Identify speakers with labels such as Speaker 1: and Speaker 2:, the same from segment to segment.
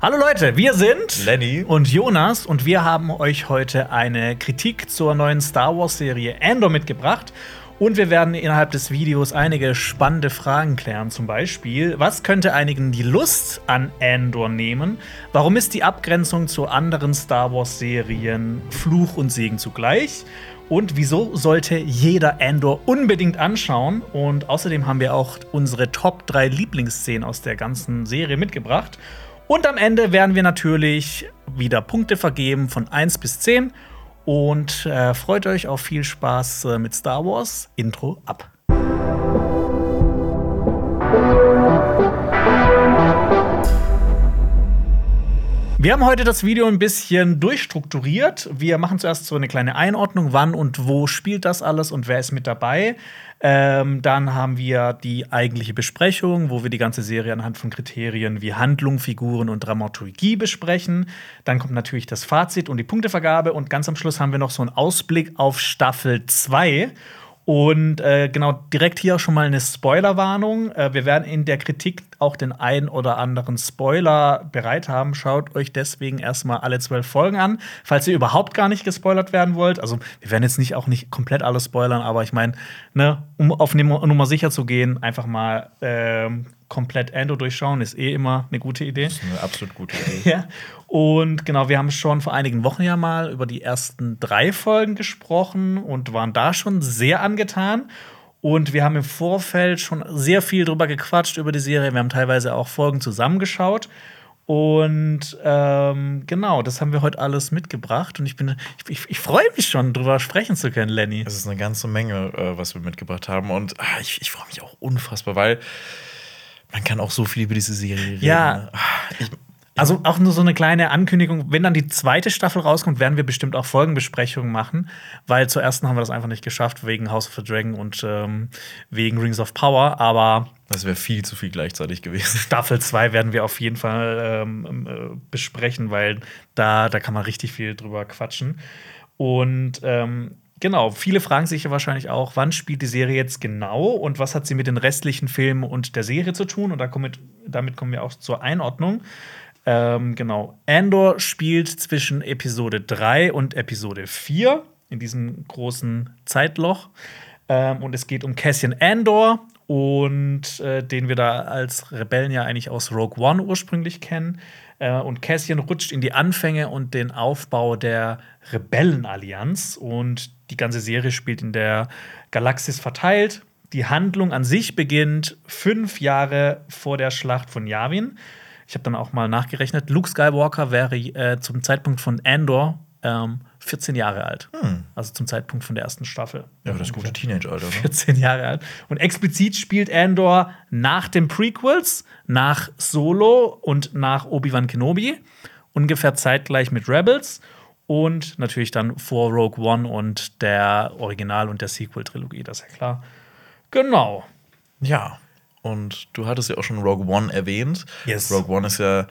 Speaker 1: Hallo Leute, wir sind
Speaker 2: Lenny
Speaker 1: und Jonas und wir haben euch heute eine Kritik zur neuen Star Wars Serie Andor mitgebracht. Und wir werden innerhalb des Videos einige spannende Fragen klären. Zum Beispiel, was könnte einigen die Lust an Andor nehmen? Warum ist die Abgrenzung zu anderen Star Wars-Serien Fluch und Segen zugleich? Und wieso sollte jeder Andor unbedingt anschauen? Und außerdem haben wir auch unsere Top 3 Lieblingsszenen aus der ganzen Serie mitgebracht. Und am Ende werden wir natürlich wieder Punkte vergeben von 1 bis 10. Und äh, freut euch auf viel Spaß äh, mit Star Wars. Intro ab. Wir haben heute das Video ein bisschen durchstrukturiert. Wir machen zuerst so eine kleine Einordnung, wann und wo spielt das alles und wer ist mit dabei. Ähm, dann haben wir die eigentliche Besprechung, wo wir die ganze Serie anhand von Kriterien wie Handlung, Figuren und Dramaturgie besprechen. Dann kommt natürlich das Fazit und die Punktevergabe. Und ganz am Schluss haben wir noch so einen Ausblick auf Staffel 2. Und äh, genau, direkt hier schon mal eine Spoilerwarnung. Äh, wir werden in der Kritik auch den ein oder anderen Spoiler bereit haben. Schaut euch deswegen erstmal alle zwölf Folgen an, falls ihr überhaupt gar nicht gespoilert werden wollt. Also, wir werden jetzt nicht auch nicht komplett alles spoilern, aber ich meine, ne, um auf Nummer sicher zu gehen, einfach mal äh, komplett Endo durchschauen, ist eh immer eine gute Idee. Das
Speaker 2: ist eine absolut gute Idee.
Speaker 1: ja. Und genau, wir haben schon vor einigen Wochen ja mal über die ersten drei Folgen gesprochen und waren da schon sehr angetan. Und wir haben im Vorfeld schon sehr viel drüber gequatscht über die Serie. Wir haben teilweise auch Folgen zusammengeschaut. Und ähm, genau, das haben wir heute alles mitgebracht. Und ich bin, ich, ich, freue mich schon, drüber sprechen zu können, Lenny.
Speaker 2: Es ist eine ganze Menge, äh, was wir mitgebracht haben. Und ah, ich, ich freue mich auch unfassbar, weil man kann auch so viel über diese Serie reden.
Speaker 1: Ja. Ne? Ah, ich, also auch nur so eine kleine Ankündigung. Wenn dann die zweite Staffel rauskommt, werden wir bestimmt auch Folgenbesprechungen machen, weil zur ersten haben wir das einfach nicht geschafft, wegen House of the Dragon und ähm, wegen Rings of Power. Aber
Speaker 2: das wäre viel zu viel gleichzeitig gewesen.
Speaker 1: Staffel 2 werden wir auf jeden Fall ähm, äh, besprechen, weil da, da kann man richtig viel drüber quatschen. Und ähm, Genau, viele fragen sich ja wahrscheinlich auch, wann spielt die Serie jetzt genau und was hat sie mit den restlichen Filmen und der Serie zu tun? Und damit kommen wir auch zur Einordnung. Ähm, genau, Andor spielt zwischen Episode 3 und Episode 4 in diesem großen Zeitloch. Ähm, und es geht um Cassian Andor und äh, den wir da als Rebellen ja eigentlich aus Rogue One ursprünglich kennen. Äh, und Cassian rutscht in die Anfänge und den Aufbau der Rebellenallianz. Und die ganze Serie spielt in der Galaxis verteilt. Die Handlung an sich beginnt fünf Jahre vor der Schlacht von Yavin. Ich habe dann auch mal nachgerechnet. Luke Skywalker wäre äh, zum Zeitpunkt von Andor ähm, 14 Jahre alt. Hm. Also zum Zeitpunkt von der ersten Staffel.
Speaker 2: Ja, das gute Teenage-Alter. Ne?
Speaker 1: 14 Jahre alt. Und explizit spielt Andor nach den Prequels, nach Solo und nach Obi-Wan Kenobi. Ungefähr zeitgleich mit Rebels. Und natürlich dann vor Rogue One und der Original- und der Sequel-Trilogie, das ist ja klar. Genau.
Speaker 2: Ja. Und du hattest ja auch schon Rogue One erwähnt.
Speaker 1: Yes.
Speaker 2: Rogue One ist ja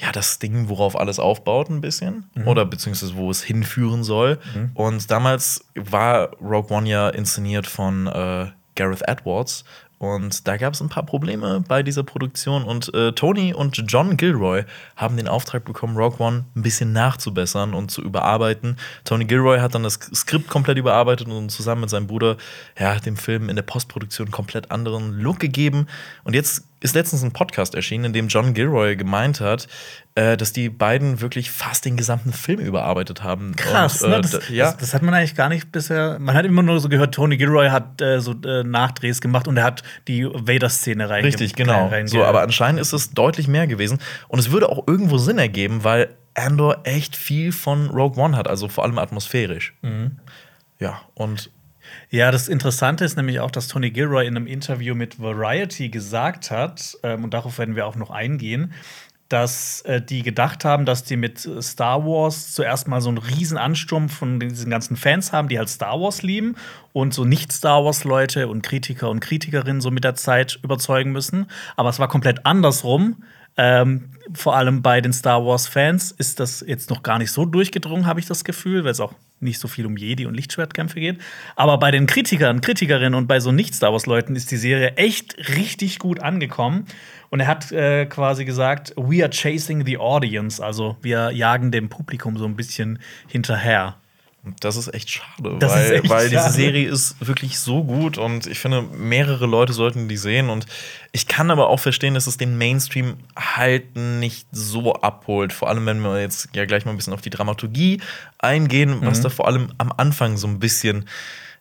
Speaker 2: ja, das Ding, worauf alles aufbaut, ein bisschen. Mhm. Oder beziehungsweise wo es hinführen soll. Mhm. Und damals war Rogue One ja inszeniert von äh, Gareth Edwards. Und da gab es ein paar Probleme bei dieser Produktion. Und äh, Tony und John Gilroy haben den Auftrag bekommen, Rogue One ein bisschen nachzubessern und zu überarbeiten. Tony Gilroy hat dann das Skript komplett überarbeitet und zusammen mit seinem Bruder ja, dem Film in der Postproduktion einen komplett anderen Look gegeben. Und jetzt ist letztens ein Podcast erschienen, in dem John Gilroy gemeint hat, äh, dass die beiden wirklich fast den gesamten Film überarbeitet haben.
Speaker 1: Krass, Und, äh, ne? das, ja. das, das, hat man eigentlich gar nicht bisher. Man hat immer nur so gehört, Tony Gilroy hat äh, so äh, Nachdrehs gemacht und er hat die Vader-Szene
Speaker 2: reinge Richtig, genau. So, aber anscheinend ist es deutlich mehr gewesen. Und es würde auch irgendwo Sinn ergeben, weil Andor echt viel von Rogue One hat, also vor allem atmosphärisch. Mhm. Ja, und
Speaker 1: ja, das Interessante ist nämlich auch, dass Tony Gilroy in einem Interview mit Variety gesagt hat, ähm, und darauf werden wir auch noch eingehen, dass äh, die gedacht haben, dass die mit Star Wars zuerst mal so einen riesen Ansturm von diesen ganzen Fans haben, die halt Star Wars lieben und so nicht Star Wars Leute und Kritiker und Kritikerinnen so mit der Zeit überzeugen müssen. Aber es war komplett andersrum Ähm, vor allem bei den Star Wars-Fans ist das jetzt noch gar nicht so durchgedrungen, habe ich das Gefühl, weil es auch nicht so viel um Jedi und Lichtschwertkämpfe geht. Aber bei den Kritikern, Kritikerinnen und bei so Nicht-Star Wars-Leuten ist die Serie echt richtig gut angekommen. Und er hat äh, quasi gesagt, we are chasing the audience, also wir jagen dem Publikum so ein bisschen hinterher.
Speaker 2: Das ist echt schade,
Speaker 1: Das
Speaker 2: weil,
Speaker 1: echt
Speaker 2: weil diese
Speaker 1: schade.
Speaker 2: Serie ist wirklich so gut und ich finde, mehrere Leute sollten die sehen. Und ich kann aber auch verstehen, dass es den Mainstream halt nicht so abholt. Vor allem, wenn wir jetzt ja gleich mal ein bisschen auf die Dramaturgie eingehen,
Speaker 1: Mhm.
Speaker 2: was da vor allem am Anfang so ein bisschen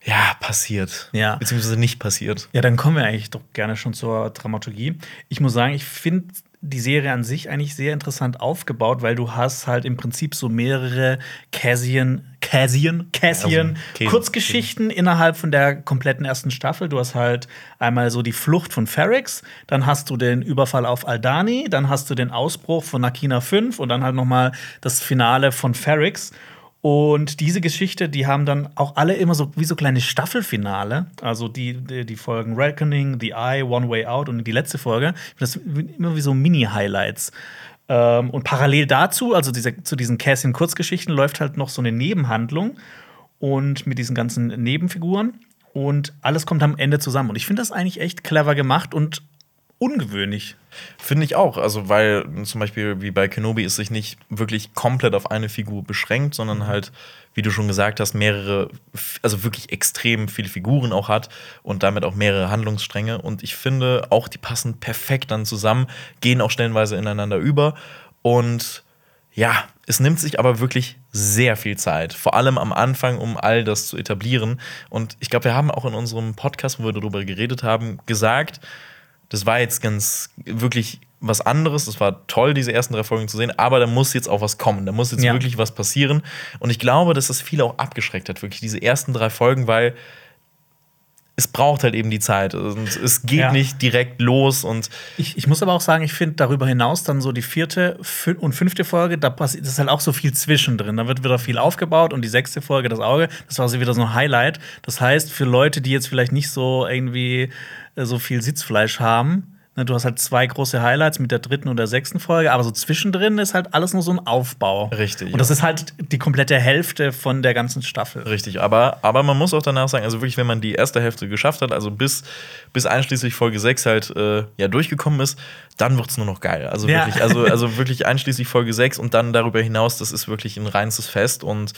Speaker 2: ja, passiert.
Speaker 1: Ja.
Speaker 2: Beziehungsweise nicht passiert.
Speaker 1: Ja, dann kommen wir eigentlich doch gerne schon zur Dramaturgie. Ich muss sagen, ich finde die Serie an sich eigentlich sehr interessant aufgebaut, weil du hast halt im Prinzip so mehrere Cassian, Cassian, Cassian
Speaker 2: Also.
Speaker 1: Kurzgeschichten innerhalb von der kompletten ersten Staffel. Du hast halt einmal so die Flucht von Ferrix, dann hast du den Überfall auf Aldani, dann hast du den Ausbruch von Nakina 5 und dann halt noch mal das Finale von Ferrix. Und diese Geschichte, die haben dann auch alle immer so wie so kleine Staffelfinale. Also die, die, die Folgen Reckoning, The Eye, One Way Out und die letzte Folge. Das sind immer wie so Mini-Highlights. Ähm, und parallel dazu, also diese, zu diesen Cassian-Kurzgeschichten, läuft halt noch so eine Nebenhandlung und mit diesen ganzen Nebenfiguren. Und alles kommt am Ende zusammen. Und ich finde das eigentlich echt clever gemacht und ungewöhnlich.
Speaker 2: Finde ich auch. Also, weil zum Beispiel wie bei Kenobi es sich nicht wirklich komplett auf eine Figur beschränkt, sondern halt, wie du schon gesagt hast, mehrere, also wirklich extrem viele Figuren auch hat und damit auch mehrere Handlungsstränge. Und ich finde auch, die passen perfekt dann zusammen, gehen auch stellenweise ineinander über. Und ja, es nimmt sich aber wirklich sehr viel Zeit, vor allem am Anfang, um all das zu etablieren. Und ich glaube, wir haben auch in unserem Podcast, wo wir darüber geredet haben, gesagt, das war jetzt ganz wirklich was anderes. Das war toll, diese ersten drei Folgen zu sehen, aber da muss jetzt auch was kommen. Da muss jetzt
Speaker 1: Ja.
Speaker 2: wirklich was passieren. Und ich glaube, dass das viele auch abgeschreckt hat, wirklich diese ersten drei Folgen, weil es braucht halt eben die Zeit. Und es geht
Speaker 1: Ja.
Speaker 2: nicht direkt los und
Speaker 1: Ich, ich muss aber auch sagen, ich finde darüber hinaus dann so die vierte und fünfte Folge, da passiert ist halt auch so viel zwischendrin. Da wird wieder viel aufgebaut und die sechste Folge, das Auge, das war so wieder so ein Highlight. Das heißt, für Leute, die jetzt vielleicht nicht so irgendwie so viel Sitzfleisch haben, ne, du hast halt zwei große Highlights mit der dritten und der sechsten Folge, aber so zwischendrin ist halt alles nur so ein Aufbau.
Speaker 2: Richtig,
Speaker 1: Und das
Speaker 2: ja.
Speaker 1: ist halt die komplette Hälfte von der ganzen Staffel.
Speaker 2: Richtig, aber, aber man muss auch danach sagen, also wirklich, wenn man die erste Hälfte geschafft hat, also bis, bis einschließlich Folge 6 halt äh, ja, durchgekommen ist, dann wird es nur noch geil. Also
Speaker 1: Ja.
Speaker 2: wirklich, also, also wirklich einschließlich Folge 6 und dann darüber hinaus, das ist wirklich ein reines Fest und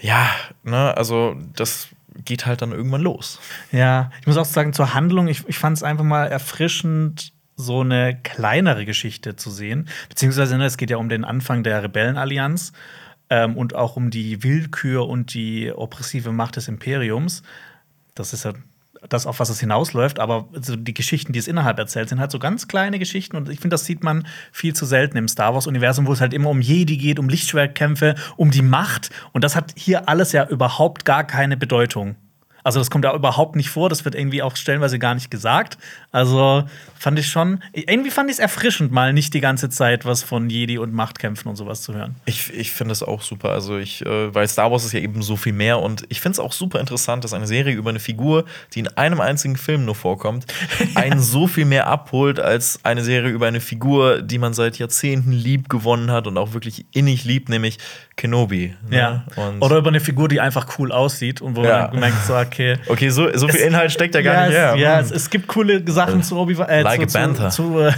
Speaker 2: ja, ne, also das geht halt dann irgendwann los.
Speaker 1: Ja, ich muss auch sagen, zur Handlung, ich, ich fand es einfach mal erfrischend, so eine kleinere Geschichte zu sehen. Beziehungsweise, ne, es geht ja um den Anfang der Rebellenallianz ähm, und auch um die Willkür und die oppressive Macht des Imperiums. Das ist ja das, auf was es hinausläuft, aber so die Geschichten, die es innerhalb erzählt, sind halt so ganz kleine Geschichten und ich finde, das sieht man viel zu selten im Star Wars-Universum, wo es halt immer um Jedi geht, um Lichtschwertkämpfe, um die Macht und das hat hier alles ja überhaupt gar keine Bedeutung. Also das kommt ja überhaupt nicht vor, das wird irgendwie auch stellenweise gar nicht gesagt. Also fand ich schon, irgendwie fand ich es erfrischend, mal nicht die ganze Zeit was von Jedi und Machtkämpfen und sowas zu hören.
Speaker 2: Ich, ich finde es auch super. Also ich, äh, weil Star Wars ist ja eben so viel mehr und ich finde es auch super interessant, dass eine Serie über eine Figur, die in einem einzigen Film nur vorkommt, einen so viel mehr abholt als eine Serie über eine Figur, die man seit Jahrzehnten lieb gewonnen hat und auch wirklich innig liebt, nämlich Kenobi. ne?
Speaker 1: Ja.
Speaker 2: Und
Speaker 1: Oder über eine Figur, die einfach cool aussieht und wo
Speaker 2: Ja.
Speaker 1: man gemerkt so, okay.
Speaker 2: okay, so, so viel
Speaker 1: Es-
Speaker 2: Inhalt steckt da gar
Speaker 1: ja,
Speaker 2: nicht
Speaker 1: es,
Speaker 2: her.
Speaker 1: Ja,
Speaker 2: Hm.
Speaker 1: es, es gibt coole Sachen zu, Obi äh,
Speaker 2: Like
Speaker 1: zu, zu, zu äh,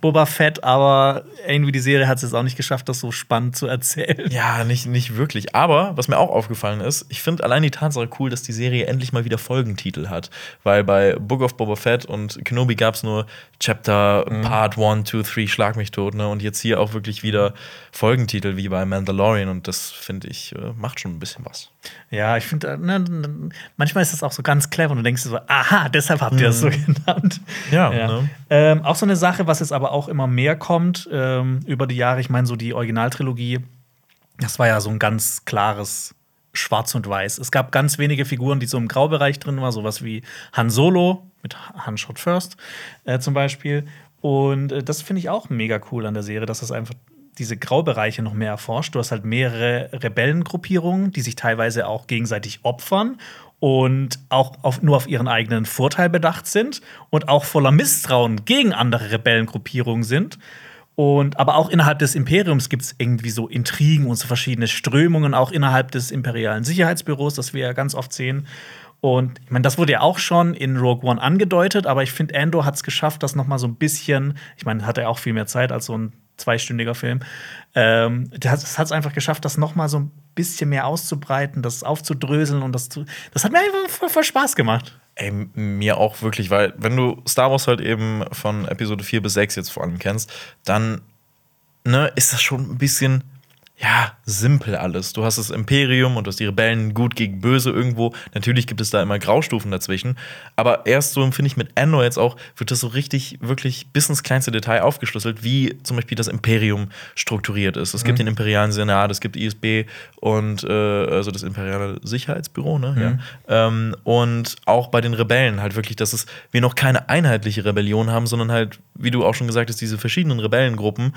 Speaker 1: Boba Fett, aber irgendwie die Serie hat es jetzt auch nicht geschafft, das so spannend zu erzählen.
Speaker 2: Ja, nicht, nicht wirklich. Aber was mir auch aufgefallen ist, ich finde allein die Tatsache cool, dass die Serie endlich mal wieder Folgentitel hat. Weil bei Book of Boba Fett und Kenobi gab es nur Chapter, Part 1, 2, 3, Schlag mich tot. Ne? Und jetzt hier auch wirklich wieder Folgentitel wie bei Mandalorian. Und das finde ich, äh, macht schon ein bisschen was.
Speaker 1: Ja, ich finde, äh, ne, manchmal ist das auch so ganz clever und du denkst dir so, aha, deshalb habt ihr das so genannt.
Speaker 2: Mhm. Ja, ne?
Speaker 1: Ähm, auch so eine Sache, was jetzt aber auch immer mehr kommt ähm, über die Jahre, ich meine, so die Originaltrilogie, das war ja so ein ganz klares Schwarz und Weiß. Es gab ganz wenige Figuren, die so im Graubereich drin waren, sowas wie Han Solo mit Han Shot First äh, zum Beispiel. Und äh, das finde ich auch mega cool an der Serie, dass das einfach diese Graubereiche noch mehr erforscht. Du hast halt mehrere Rebellengruppierungen, die sich teilweise auch gegenseitig opfern und auch auf, nur auf ihren eigenen Vorteil bedacht sind und auch voller Misstrauen gegen andere Rebellengruppierungen sind. Und aber auch innerhalb des Imperiums gibt es irgendwie so Intrigen und so verschiedene Strömungen, auch innerhalb des imperialen Sicherheitsbüros, das wir ja ganz oft sehen. Und ich meine, das wurde ja auch schon in Rogue One angedeutet, aber ich finde, Andor hat es geschafft, das noch mal so ein bisschen, ich meine, hat er auch viel mehr Zeit als so ein zweistündiger Film. Ähm, das hat es einfach geschafft, das noch mal so ein bisschen mehr auszubreiten, das aufzudröseln und das zu. Das hat mir einfach voll, voll Spaß gemacht.
Speaker 2: Ey, mir auch wirklich, weil wenn du Star Wars halt eben von Episode 4 bis 6 jetzt vor allem kennst, dann ne, ist das schon ein bisschen ja, simpel alles. Du hast das Imperium und du hast die Rebellen gut gegen böse irgendwo. Natürlich gibt es da immer Graustufen dazwischen. Aber erst so, finde ich, mit Endor jetzt auch, wird das so richtig, wirklich bis ins kleinste Detail aufgeschlüsselt, wie zum Beispiel das Imperium strukturiert ist. Es mhm. gibt den Imperialen Senat, es gibt ISB und äh, also das Imperiale Sicherheitsbüro, ne? Mhm. Ja. Ähm, und auch bei den Rebellen halt wirklich, dass es, wir noch keine einheitliche Rebellion haben, sondern halt, wie du auch schon gesagt hast, diese verschiedenen Rebellengruppen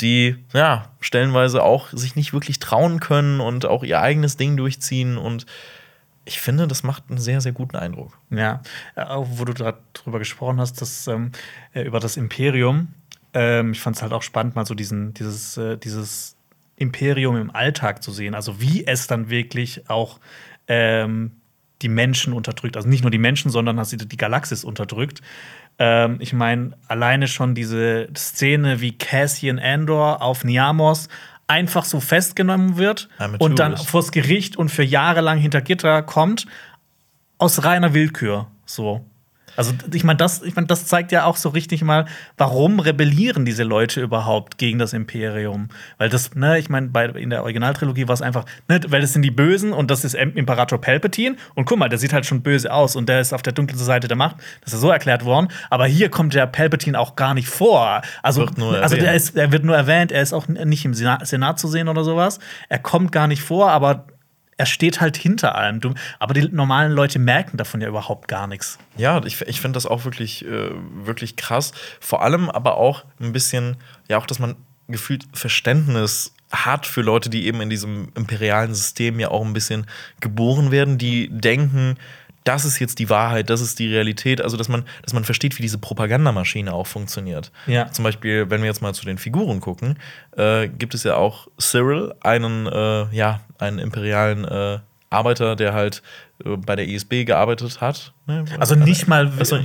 Speaker 2: die ja stellenweise auch sich nicht wirklich trauen können und auch ihr eigenes Ding durchziehen und ich finde, das macht einen sehr, sehr guten Eindruck.
Speaker 1: Ja, äh, wo du darüber gesprochen hast, dass, ähm, äh, über das Imperium. Ähm, ich fand es halt auch spannend, mal so diesen, dieses, äh, dieses Imperium im Alltag zu sehen. Also wie es dann wirklich auch ähm, die Menschen unterdrückt. Also nicht nur die Menschen, sondern dass sie die Galaxis unterdrückt. Ähm, ich meine, alleine schon diese Szene, wie Cassian Andor auf Niamos einfach so festgenommen wird und dann vors Gericht und für Jahre lang hinter Gitter kommt, aus reiner Willkür. So. Also ich meine, das, ich mein, das zeigt ja auch so richtig mal, warum rebellieren diese Leute überhaupt gegen das Imperium? Weil das, ne, ich meine, in der Originaltrilogie war es einfach, ne, weil das sind die Bösen und das ist Imperator Palpatine und guck mal, der sieht halt schon böse aus und der ist auf der dunklen Seite der Macht. Das ist so erklärt worden. Aber hier kommt der Palpatine auch gar nicht vor. Also, also der, ist, der wird nur erwähnt, er ist auch nicht im Senat, Senat zu sehen oder sowas. Er kommt gar nicht vor, aber er steht halt hinter allem. Du, aber die normalen Leute merken davon ja überhaupt gar nichts.
Speaker 2: Ja, ich, ich finde das auch wirklich, äh, wirklich krass. Vor allem aber auch ein bisschen, ja, auch, dass man gefühlt Verständnis hat für Leute, die eben in diesem imperialen System ja auch ein bisschen geboren werden, die denken, das ist jetzt die Wahrheit, das ist die Realität. Also, dass man, dass man versteht, wie diese Propagandamaschine auch funktioniert.
Speaker 1: Ja.
Speaker 2: Zum Beispiel, wenn wir jetzt mal zu den Figuren gucken, äh, gibt es ja auch Cyril, einen, äh, ja, einen imperialen äh, Arbeiter, der halt äh, bei der ISB gearbeitet hat.
Speaker 1: Ne? Also nicht mal, also,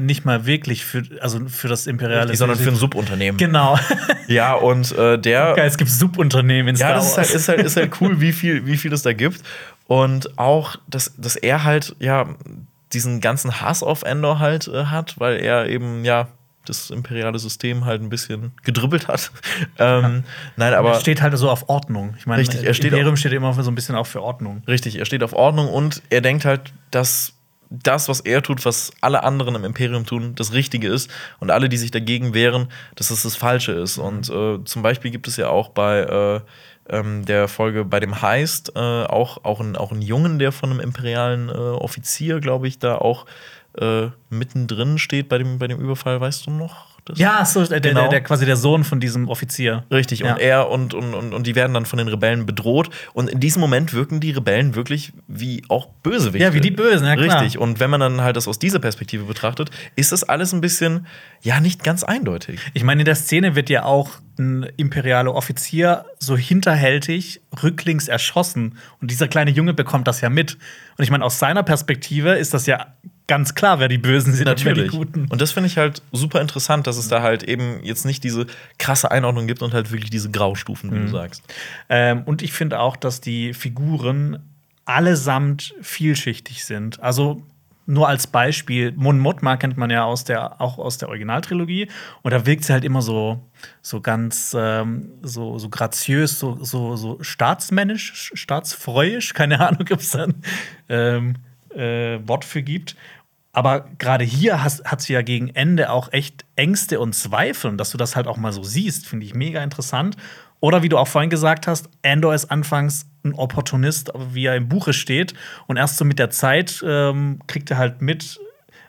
Speaker 1: nicht mal wirklich für, also für das imperiale,
Speaker 2: richtig, sondern für ein Subunternehmen.
Speaker 1: Genau.
Speaker 2: ja, und äh, der.
Speaker 1: Geil, es gibt Subunternehmen in
Speaker 2: Star Ja, das ist halt, ist, halt, ist halt cool, wie viel, wie viel es da gibt. Und auch, dass, dass er halt, ja, diesen ganzen Hass auf Endor halt äh, hat, weil er eben, ja, das imperiale System halt ein bisschen gedribbelt hat. ähm, nein, aber.
Speaker 1: Er steht halt so auf Ordnung. Ich meine,
Speaker 2: richtig, er steht
Speaker 1: Imperium steht immer so ein bisschen auch für Ordnung.
Speaker 2: Richtig, er steht auf Ordnung und er denkt halt, dass das, was er tut, was alle anderen im Imperium tun, das Richtige ist und alle, die sich dagegen wehren, dass es das Falsche ist. Mhm. Und äh, zum Beispiel gibt es ja auch bei äh, ähm, der Folge bei dem Heist äh, auch, auch, ein, auch einen Jungen, der von einem imperialen äh, Offizier, glaube ich, da auch äh, mittendrin steht bei dem, bei dem Überfall, weißt du noch?
Speaker 1: Das ja, so, der, genau. der, der, quasi der Sohn von diesem Offizier.
Speaker 2: Richtig, ja. und er und, und, und, und die werden dann von den Rebellen bedroht. Und in diesem Moment wirken die Rebellen wirklich wie auch Bösewichte.
Speaker 1: Ja, wie die Bösen, ja
Speaker 2: klar. Richtig, und wenn man dann halt das aus dieser Perspektive betrachtet, ist das alles ein bisschen, ja, nicht ganz eindeutig.
Speaker 1: Ich meine, in der Szene wird ja auch ein imperialer Offizier so hinterhältig rücklings erschossen. Und dieser kleine Junge bekommt das ja mit. Und ich meine, aus seiner Perspektive ist das ja ganz klar, wer die Bösen sind
Speaker 2: Natürlich.
Speaker 1: und wer die Guten.
Speaker 2: Und das finde ich halt super interessant, dass es da halt eben jetzt nicht diese krasse Einordnung gibt und halt wirklich diese Graustufen, wie mhm. du sagst.
Speaker 1: Ähm, und ich finde auch, dass die Figuren allesamt vielschichtig sind. Also nur als Beispiel, Mon Mothma kennt man ja aus der, auch aus der Originaltrilogie. Und da wirkt sie halt immer so, so ganz ähm, so, so graziös, so, so, so staatsmännisch, staatsfreuisch, keine Ahnung, ob es dann ähm, äh, Wort für gibt. Aber gerade hier hast, hat sie ja gegen Ende auch echt Ängste und Zweifel. Und dass du das halt auch mal so siehst, finde ich mega interessant. Oder wie du auch vorhin gesagt hast, Andor ist anfangs ein Opportunist, wie er im Buche steht. Und erst so mit der Zeit ähm, kriegt er halt mit,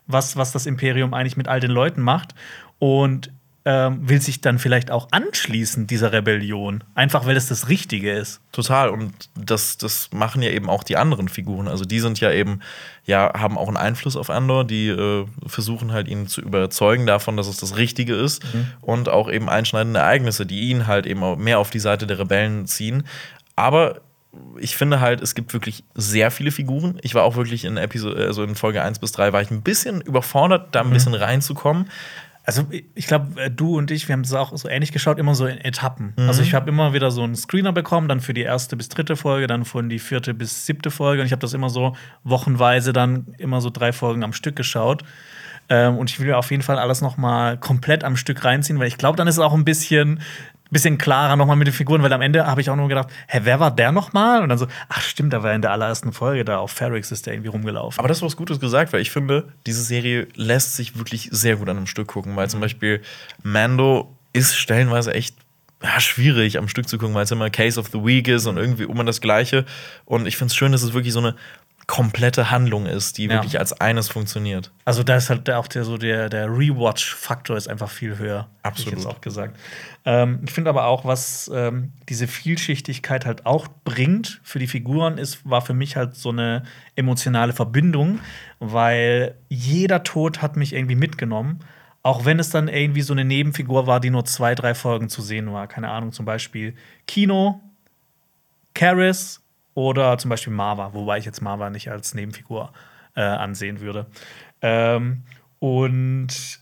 Speaker 1: was, was das Imperium eigentlich mit all den Leuten macht. Und ähm, will sich dann vielleicht auch anschließen dieser Rebellion. Einfach weil es das Richtige ist.
Speaker 2: Total. Und das, das machen ja eben auch die anderen Figuren. Also die sind ja eben, ja, haben auch einen Einfluss auf Andor. Die äh, versuchen halt ihn zu überzeugen davon, dass es das Richtige ist. Mhm. Und auch eben einschneidende Ereignisse, die ihn halt eben mehr auf die Seite der Rebellen ziehen. Aber ich finde halt, es gibt wirklich sehr viele Figuren. Ich war auch wirklich in Episode, also in Folge 1 bis 3 war ich ein bisschen überfordert, da ein mhm. bisschen reinzukommen.
Speaker 1: Also ich glaube, äh, du und ich, wir haben es auch so ähnlich geschaut, immer so in Etappen. Mhm. Also ich habe immer wieder so einen Screener bekommen, dann für die erste bis dritte Folge, dann von die vierte bis siebte Folge. Und ich habe das immer so wochenweise dann immer so drei Folgen am Stück geschaut. Ähm, und ich will mir auf jeden Fall alles noch mal komplett am Stück reinziehen, weil ich glaube, dann ist es auch ein bisschen bisschen klarer nochmal mit den Figuren, weil am Ende habe ich auch nur gedacht, hä, wer war der nochmal? Und dann so, ach stimmt, da war in der allerersten Folge da auf Ferrix ist der irgendwie rumgelaufen.
Speaker 2: Aber das ist was Gutes gesagt, weil ich finde, diese Serie lässt sich wirklich sehr gut an einem Stück gucken, weil zum Beispiel Mando ist stellenweise echt ja, schwierig am Stück zu gucken, weil es immer Case of the Week ist und irgendwie immer das Gleiche. Und ich finde es schön, dass es wirklich so eine komplette Handlung ist, die ja. wirklich als eines funktioniert.
Speaker 1: Also da ist halt auch der so der, der Rewatch-Faktor ist einfach viel höher.
Speaker 2: Absolut.
Speaker 1: Ich auch gesagt. Ähm, ich finde aber auch, was ähm, diese Vielschichtigkeit halt auch bringt für die Figuren, ist, war für mich halt so eine emotionale Verbindung, weil jeder Tod hat mich irgendwie mitgenommen. Auch wenn es dann irgendwie so eine Nebenfigur war, die nur zwei, drei Folgen zu sehen war. Keine Ahnung, zum Beispiel Kino, Karis, oder zum Beispiel Marva, wobei ich jetzt Marva nicht als Nebenfigur äh, ansehen würde. Ähm, und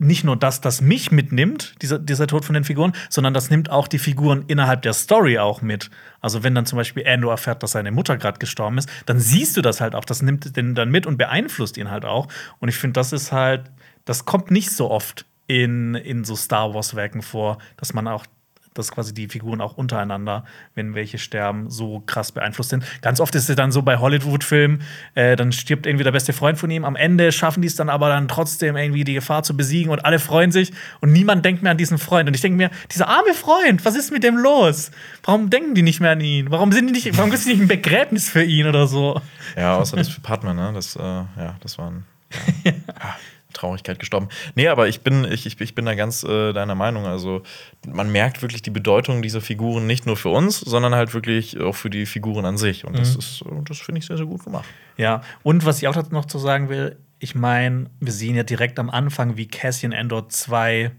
Speaker 1: nicht nur, dass das mich mitnimmt, dieser, dieser Tod von den Figuren, sondern das nimmt auch die Figuren innerhalb der Story auch mit. Also wenn dann zum Beispiel Andor erfährt, dass seine Mutter gerade gestorben ist, dann siehst du das halt auch. Das nimmt den dann mit und beeinflusst ihn halt auch. Und ich finde, das ist halt, das kommt nicht so oft in, in so Star Wars-Werken vor, dass man auch dass quasi die Figuren auch untereinander, wenn welche sterben, so krass beeinflusst sind. Ganz oft ist es dann so bei Hollywood-Filmen, äh, dann stirbt irgendwie der beste Freund von ihm. Am Ende schaffen die es dann aber dann trotzdem irgendwie die Gefahr zu besiegen und alle freuen sich und niemand denkt mehr an diesen Freund. Und ich denke mir, dieser arme Freund, was ist mit dem los? Warum denken die nicht mehr an ihn? Warum sind die nicht, warum gibt es nicht ein Begräbnis für ihn oder so?
Speaker 2: Ja, außer das für Padma, ne? Das, äh, ja, das waren. Ja. Traurigkeit gestorben. Nee, aber ich bin, ich, ich bin da ganz äh, deiner Meinung. Also man merkt wirklich die Bedeutung dieser Figuren nicht nur für uns, sondern halt wirklich auch für die Figuren an sich. Und das mhm. ist, das finde ich sehr, sehr gut gemacht.
Speaker 1: Ja, und was ich auch noch zu sagen will, ich meine, wir sehen ja direkt am Anfang, wie Cassian Endor zwei,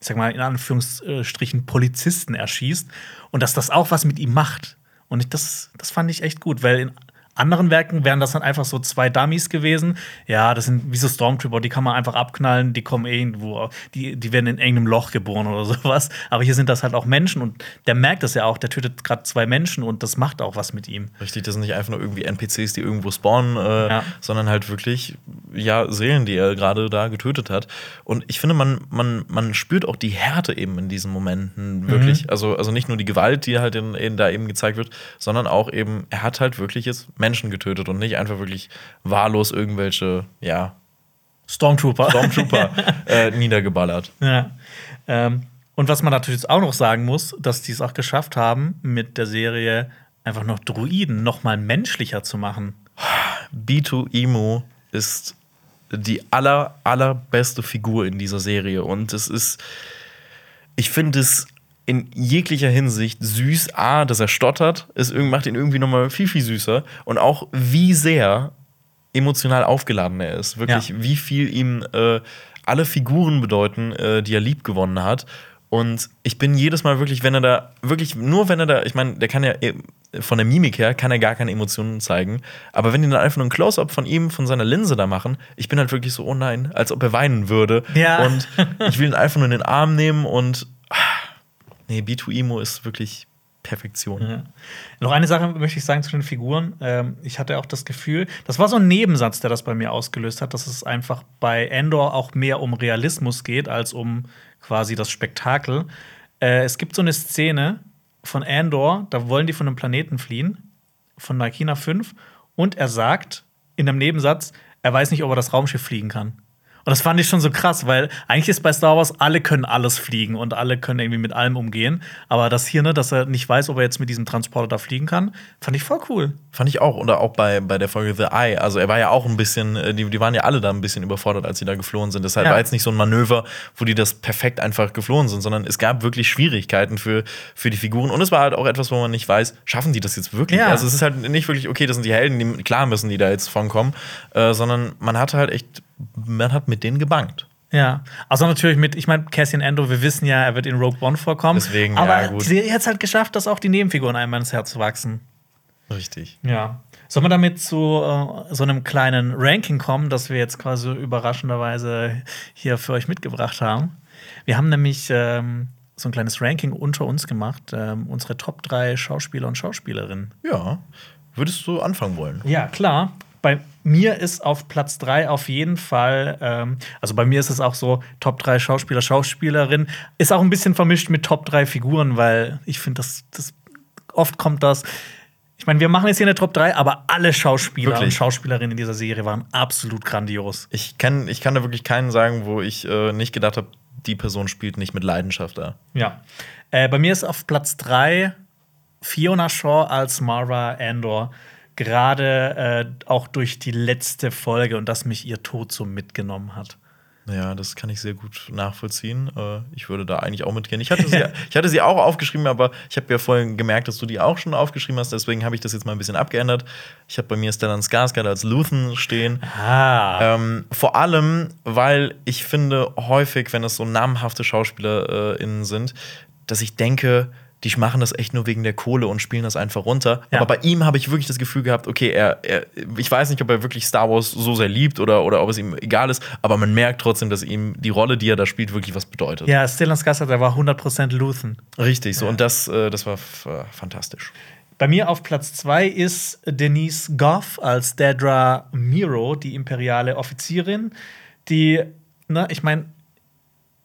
Speaker 1: ich sag mal in Anführungsstrichen, Polizisten erschießt und dass das auch was mit ihm macht. Und ich, das, das fand ich echt gut, weil in anderen Werken wären das dann einfach so zwei Dummies gewesen. Ja, das sind wie so Stormtrooper, die kann man einfach abknallen, die kommen irgendwo, die, die werden in irgendeinem Loch geboren oder sowas. Aber hier sind das halt auch Menschen und der merkt das ja auch, der tötet gerade zwei Menschen und das macht auch was mit ihm.
Speaker 2: Richtig, das sind nicht einfach nur irgendwie NPCs, die irgendwo spawnen, äh, ja. sondern halt wirklich, ja, Seelen, die er gerade da getötet hat. Und ich finde, man, man, man spürt auch die Härte eben in diesen Momenten wirklich. Mhm. Also, also nicht nur die Gewalt, die halt in, in, da eben gezeigt wird, sondern auch eben, er hat halt wirklich jetzt Menschen getötet und nicht einfach wirklich wahllos irgendwelche, ja.
Speaker 1: Stormtrooper.
Speaker 2: Stormtrooper äh, niedergeballert.
Speaker 1: Ja. Ähm, und was man natürlich auch noch sagen muss, dass die es auch geschafft haben, mit der Serie einfach noch Druiden noch mal menschlicher zu machen.
Speaker 2: B2Emo ist die aller, allerbeste Figur in dieser Serie. Und es ist, ich finde es in jeglicher Hinsicht süß. A, dass er stottert, es macht ihn irgendwie nochmal viel, viel süßer. Und auch wie sehr emotional aufgeladen er ist. Wirklich, ja. wie viel ihm äh, alle Figuren bedeuten, äh, die er lieb gewonnen hat. Und ich bin jedes Mal wirklich, wenn er da, wirklich, nur wenn er da, ich meine, der kann ja äh, von der Mimik her, kann er gar keine Emotionen zeigen. Aber wenn die dann einfach nur ein Close-up von ihm, von seiner Linse da machen, ich bin halt wirklich so, oh nein, als ob er weinen würde.
Speaker 1: Ja.
Speaker 2: Und ich will ihn einfach nur in den Arm nehmen und Nee, B2Emo ist wirklich Perfektion.
Speaker 1: Ja. Noch eine Sache möchte ich sagen zu den Figuren. Ähm, ich hatte auch das Gefühl, das war so ein Nebensatz, der das bei mir ausgelöst hat, dass es einfach bei Endor auch mehr um Realismus geht als um quasi das Spektakel. Äh, es gibt so eine Szene von Andor, da wollen die von einem Planeten fliehen, von Nakina 5, und er sagt in einem Nebensatz, er weiß nicht, ob er das Raumschiff fliegen kann. Und Und das fand ich schon so krass, weil eigentlich ist bei Star Wars, alle können alles fliegen und alle können irgendwie mit allem umgehen. Aber das hier, ne, dass er nicht weiß, ob er jetzt mit diesem Transporter da fliegen kann, fand ich voll cool.
Speaker 2: Fand ich auch. Oder auch bei, bei der Folge The Eye. Also er war ja auch ein bisschen, äh, die, die waren ja alle da ein bisschen überfordert, als sie da geflohen sind. Deshalb
Speaker 1: Ja.
Speaker 2: war jetzt nicht so ein Manöver, wo die das perfekt einfach geflohen sind, sondern es gab wirklich Schwierigkeiten für, für die Figuren. Und es war halt auch etwas, wo man nicht weiß, schaffen die das jetzt wirklich?
Speaker 1: Ja.
Speaker 2: Also es ist halt nicht wirklich, okay, das sind die Helden, die, klar müssen die da jetzt von kommen, äh, sondern man hat halt echt, man hat mit denen gebankt.
Speaker 1: Ja, also natürlich mit, ich meine, Cassian Endo, wir wissen ja, er wird in Rogue One vorkommen.
Speaker 2: Deswegen, ja,
Speaker 1: aber
Speaker 2: gut.
Speaker 1: die Serie hat es halt geschafft, dass auch die Nebenfiguren einmal ins Herz wachsen.
Speaker 2: Richtig.
Speaker 1: Ja. Sollen wir damit zu äh, so einem kleinen Ranking kommen, das wir jetzt quasi überraschenderweise hier für euch mitgebracht haben? Wir haben nämlich ähm, so ein kleines Ranking unter uns gemacht, ähm, unsere Top 3 Schauspieler und Schauspielerinnen.
Speaker 2: Ja. Würdest du anfangen wollen?
Speaker 1: Ja, klar. Bei mir ist auf Platz 3 auf jeden Fall, ähm, also bei mir ist es auch so, Top 3 Schauspieler, Schauspielerin, ist auch ein bisschen vermischt mit Top 3 Figuren, weil ich finde, das, das oft kommt das. Ich meine, wir machen jetzt hier eine Top 3, aber alle Schauspieler
Speaker 2: Wirklich?
Speaker 1: und Schauspielerinnen in dieser Serie waren absolut grandios.
Speaker 2: Ich kann, ich kann da wirklich keinen sagen, wo ich äh, nicht gedacht habe, die Person spielt nicht mit Leidenschaft da.
Speaker 1: Ja. Äh, bei mir ist auf Platz 3 Fiona Shaw als Mara Andor. Gerade äh, auch durch die letzte Folge und dass mich ihr Tod so mitgenommen hat.
Speaker 2: Ja, das kann ich sehr gut nachvollziehen. Äh, ich würde da eigentlich auch mitgehen. Ich hatte sie, ich hatte sie auch aufgeschrieben, aber ich habe ja vorhin gemerkt, dass du die auch schon aufgeschrieben hast. Deswegen habe ich das jetzt mal ein bisschen abgeändert. Ich habe bei mir Stellan Skarsgård als Luthen stehen.
Speaker 1: Ah.
Speaker 2: Ähm, vor allem, weil ich finde, häufig, wenn es so namhafte SchauspielerInnen sind, dass ich denke, die machen das echt nur wegen der Kohle und spielen das einfach runter.
Speaker 1: Ja.
Speaker 2: Aber bei ihm habe ich wirklich das Gefühl gehabt, okay, er, er, ich weiß nicht, ob er wirklich Star Wars so sehr liebt oder, oder ob es ihm egal ist, aber man merkt trotzdem, dass ihm die Rolle, die er da spielt, wirklich was bedeutet.
Speaker 1: Ja, Stellan Skarsgård, der war 100% Luthen.
Speaker 2: Richtig, so. Und das, äh, das war äh, fantastisch.
Speaker 1: Bei mir auf Platz 2 ist Denise Goff als Dedra Miro, die imperiale Offizierin, die, ne, ich meine,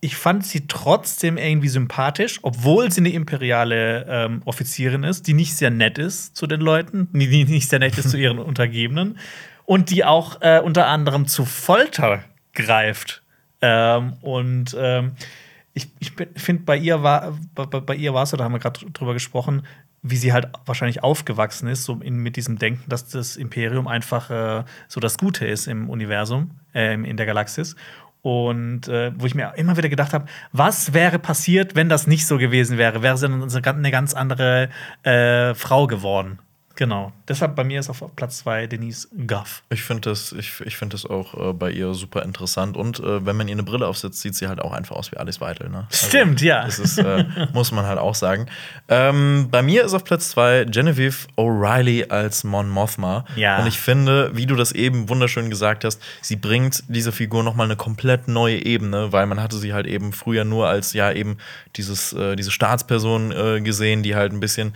Speaker 1: ich fand sie trotzdem irgendwie sympathisch, obwohl sie eine imperiale ähm, Offizierin ist, die nicht sehr nett ist zu den Leuten, die nicht sehr nett ist zu ihren Untergebenen und die auch äh, unter anderem zu Folter greift. Ähm, und ähm, ich, ich finde, bei ihr war bei, bei ihr war es, da haben wir gerade drüber gesprochen, wie sie halt wahrscheinlich aufgewachsen ist, so in, mit diesem Denken, dass das Imperium einfach äh, so das Gute ist im Universum, äh, in der Galaxis. Und äh, wo ich mir immer wieder gedacht habe, was wäre passiert, wenn das nicht so gewesen wäre? Wäre sie dann eine ganz- andere äh, Frau geworden. Genau. Deshalb bei mir ist auf Platz 2 Denise Goff.
Speaker 2: Ich finde das, ich, ich find das auch äh, bei ihr super interessant. Und äh, wenn man ihr eine Brille aufsetzt, sieht sie halt auch einfach aus wie Alice Weidel. Ne? Also,
Speaker 1: Stimmt, ja.
Speaker 2: Das ist, äh, muss man halt auch sagen. Ähm, bei mir ist auf Platz zwei Genevieve O'Reilly als Mon Mothma.
Speaker 1: Ja.
Speaker 2: Und ich finde, wie du das eben wunderschön gesagt hast, sie bringt dieser Figur noch mal eine komplett neue Ebene, weil man hatte sie halt eben früher nur als ja eben dieses, äh, diese Staatsperson äh, gesehen, die halt ein bisschen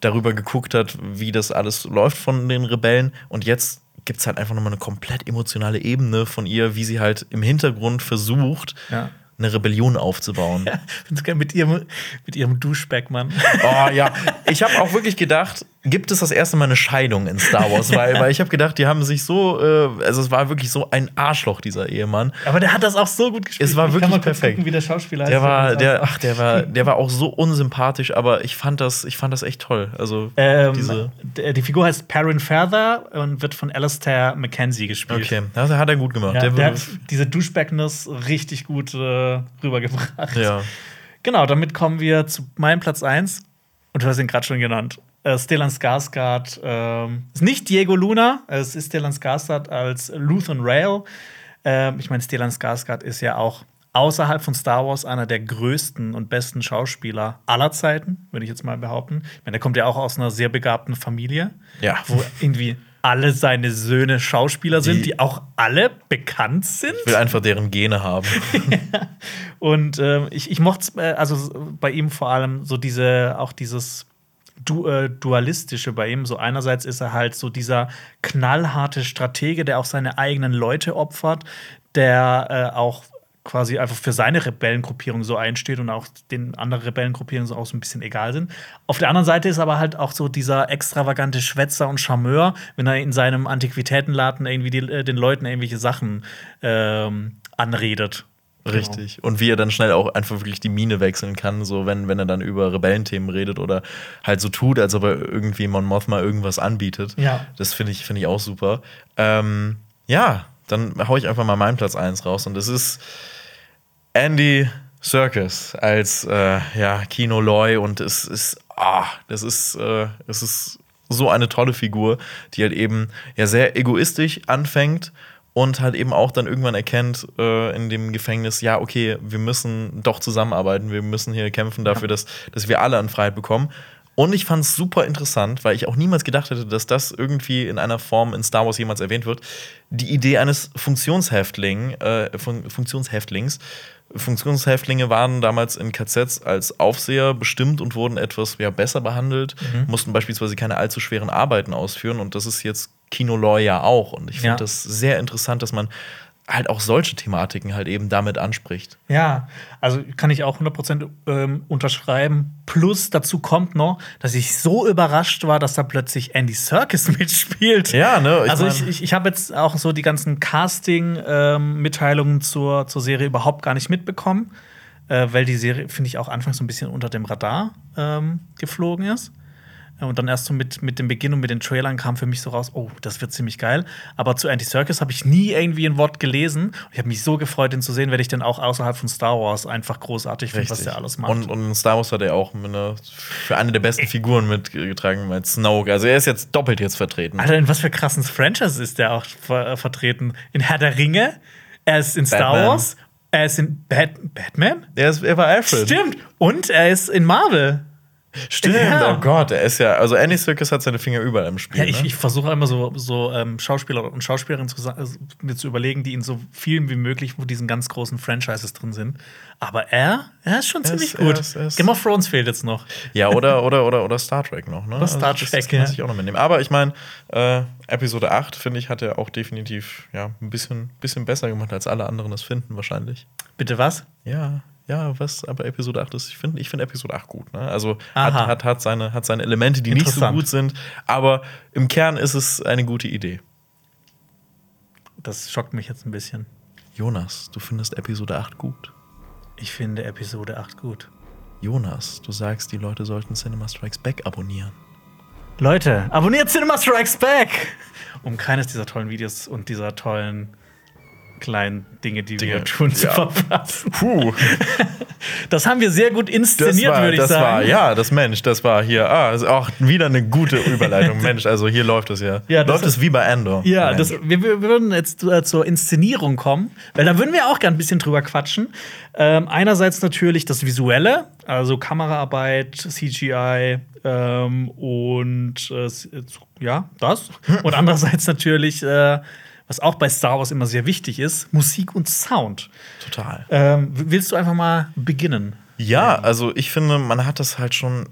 Speaker 2: darüber geguckt hat, wie das alles läuft von den Rebellen. Und jetzt gibt es halt einfach nochmal eine komplett emotionale Ebene von ihr, wie sie halt im Hintergrund versucht,
Speaker 1: Ja.
Speaker 2: eine Rebellion aufzubauen.
Speaker 1: Ja, mit ihrem, mit ihrem Duschback, Mann.
Speaker 2: Oh ja, ich habe auch wirklich gedacht, gibt es das erste Mal eine Scheidung in Star Wars? weil, weil ich habe gedacht, die haben sich so, äh, also es war wirklich so ein Arschloch, dieser Ehemann.
Speaker 1: Aber der hat das auch so gut gespielt.
Speaker 2: Es war
Speaker 1: Ich
Speaker 2: wirklich
Speaker 1: kann mal
Speaker 2: perfekt.
Speaker 1: Gucken, wie der Schauspieler
Speaker 2: Der war, der,
Speaker 1: auch-
Speaker 2: ach, der war, der war auch so unsympathisch, aber ich fand das, ich fand das echt toll. Also
Speaker 1: Ähm,
Speaker 2: diese.
Speaker 1: die Figur heißt Perrin Feather und wird von Alastair Mackenzie gespielt.
Speaker 2: Okay, das hat er gut gemacht.
Speaker 1: Ja,
Speaker 2: der
Speaker 1: der hat diese Douchebagness richtig gut äh, rübergebracht.
Speaker 2: ja.
Speaker 1: Genau, damit kommen wir zu meinem Platz 1. Und du hast ihn gerade schon genannt. Äh, Stellan Skarsgård ähm, ist nicht Diego Luna, es ist Stellan Skarsgård als Luthen Rail. Ähm, ich meine, Stellan Skarsgård ist ja auch außerhalb von Star Wars einer der größten und besten Schauspieler aller Zeiten, würde ich jetzt mal behaupten. Ich meine, der kommt ja auch aus einer sehr begabten Familie,
Speaker 2: Ja.
Speaker 1: wo irgendwie alle seine Söhne Schauspieler sind,
Speaker 2: Die-
Speaker 1: die auch alle bekannt sind.
Speaker 2: Ich will einfach deren Gene haben.
Speaker 1: Und ähm, ich, ich mochte äh, also bei ihm vor allem so diese, auch dieses du, äh, Dualistische bei ihm. So einerseits ist er halt so dieser knallharte Stratege, der auch seine eigenen Leute opfert, der äh, auch quasi einfach für seine Rebellengruppierung so einsteht und auch den anderen Rebellengruppierungen so auch so ein bisschen egal sind. Auf der anderen Seite ist aber halt auch so dieser extravagante Schwätzer und Charmeur, wenn er in seinem Antiquitätenladen irgendwie die, äh, den Leuten irgendwelche Sachen ähm, anredet.
Speaker 2: Richtig. Genau. Und wie er dann schnell auch einfach wirklich die Mine wechseln kann, so wenn, wenn er dann über Rebellenthemen redet oder halt so tut, als ob er irgendwie Mon Mothma irgendwas anbietet.
Speaker 1: Ja.
Speaker 2: Das finde ich, find ich auch super. Ähm, ja, dann hau ich einfach mal meinen Platz 1 raus. Und das ist Andy Circus als äh, ja, Kino Loy. Und es ist, ah, das ist, äh, es ist so eine tolle Figur, die halt eben ja sehr egoistisch anfängt und halt eben auch dann irgendwann erkennt äh, in dem Gefängnis, ja, okay, wir müssen doch zusammenarbeiten, wir müssen hier kämpfen dafür, dass, dass wir alle an Freiheit bekommen. Und ich fand es super interessant, weil ich auch niemals gedacht hätte, dass das irgendwie in einer Form in Star Wars jemals erwähnt wird. Die Idee eines Funktionshäftling, äh, Fun Funktionshäftlings. Funktionshäftlinge waren damals in KZs als Aufseher bestimmt und wurden etwas ja, besser behandelt, mhm. mussten beispielsweise keine allzu schweren Arbeiten ausführen. Und das ist jetzt Kino-Law ja auch. Und ich finde ja. das sehr interessant, dass man halt auch solche Thematiken halt eben damit anspricht.
Speaker 1: Ja, also kann ich auch 100% ähm, unterschreiben. Plus dazu kommt noch, dass ich so überrascht war, dass da plötzlich Andy Serkis mitspielt.
Speaker 2: Ja, ne?
Speaker 1: Ich also ich, ich, ich habe jetzt auch so die ganzen Casting-Mitteilungen ähm, zur, zur Serie überhaupt gar nicht mitbekommen, äh, weil die Serie, finde ich, auch anfangs so ein bisschen unter dem Radar ähm, geflogen ist. Und dann erst so mit, mit dem Beginn und mit den Trailern kam für mich so raus, oh, das wird ziemlich geil. Aber zu Andy Circus habe ich nie irgendwie ein Wort gelesen. Ich habe mich so gefreut, ihn zu sehen, weil ich den auch außerhalb von Star Wars einfach großartig finde, was der alles macht.
Speaker 2: Und, und Star Wars hat er auch eine, für eine der besten Figuren mitgetragen mit Snoke. Also er ist jetzt doppelt jetzt vertreten.
Speaker 1: Alter, in was für krassen Franchise ist der auch ver vertreten? In Herr der Ringe, er ist in Star Batman. Wars, er ist in Bat Batman?
Speaker 2: Er, ist, er war Alfred.
Speaker 1: Stimmt. Und er ist in Marvel.
Speaker 2: Stimmt, ja. oh Gott, er ist ja, also Andy Circus hat seine Finger überall im Spiel.
Speaker 1: Ja, ich,
Speaker 2: ne?
Speaker 1: ich versuche immer so, so ähm, Schauspieler und Schauspielerinnen zu, äh, mir zu überlegen, die in so vielen wie möglich, wo diesen ganz großen Franchises drin sind. Aber er, er ist schon er ziemlich gut. Er ist Game of Thrones fehlt jetzt noch.
Speaker 2: Ja, oder, oder, oder, oder Star Trek noch, ne?
Speaker 1: Oder Star
Speaker 2: also,
Speaker 1: Trek, das,
Speaker 2: das kann ich auch noch mitnehmen. Aber ich meine, äh, Episode 8, finde ich, hat er auch definitiv ja, ein bisschen, bisschen besser gemacht, als alle anderen das finden, wahrscheinlich.
Speaker 1: Bitte was?
Speaker 2: Ja, ja, was aber Episode 8 ist, ich finde ich find Episode 8 gut. Ne? Also hat, hat, hat, seine, hat seine Elemente, die nicht so gut sind, aber im Kern ist es eine gute Idee.
Speaker 1: Das schockt mich jetzt ein bisschen.
Speaker 2: Jonas, du findest Episode 8 gut.
Speaker 1: Ich finde Episode 8 gut.
Speaker 2: Jonas, du sagst, die Leute sollten Cinema Strikes Back abonnieren.
Speaker 1: Leute, abonniert Cinema Strikes Back! Um keines dieser tollen Videos und dieser tollen kleinen Dinge, die Dinge. wir tun, zu ja. verpassen. Puh. Das haben wir sehr gut inszeniert, würde ich
Speaker 2: das
Speaker 1: sagen.
Speaker 2: War, ja, das Mensch, das war hier. Ah, ist auch wieder eine gute Überleitung. Mensch, also hier läuft es ja. ja läuft es wie bei Andor.
Speaker 1: Ja, das, wir, wir, würden jetzt äh, zur Inszenierung kommen, weil da würden wir auch gerne ein bisschen drüber quatschen. Ähm, einerseits natürlich das Visuelle, also Kameraarbeit, CGI ähm, und äh, ja, das. Und andererseits natürlich äh, was auch bei Star Wars immer sehr wichtig ist, Musik und Sound.
Speaker 2: Total.
Speaker 1: Ähm, willst du einfach mal beginnen?
Speaker 2: Ja, also ich finde, man hat das halt schon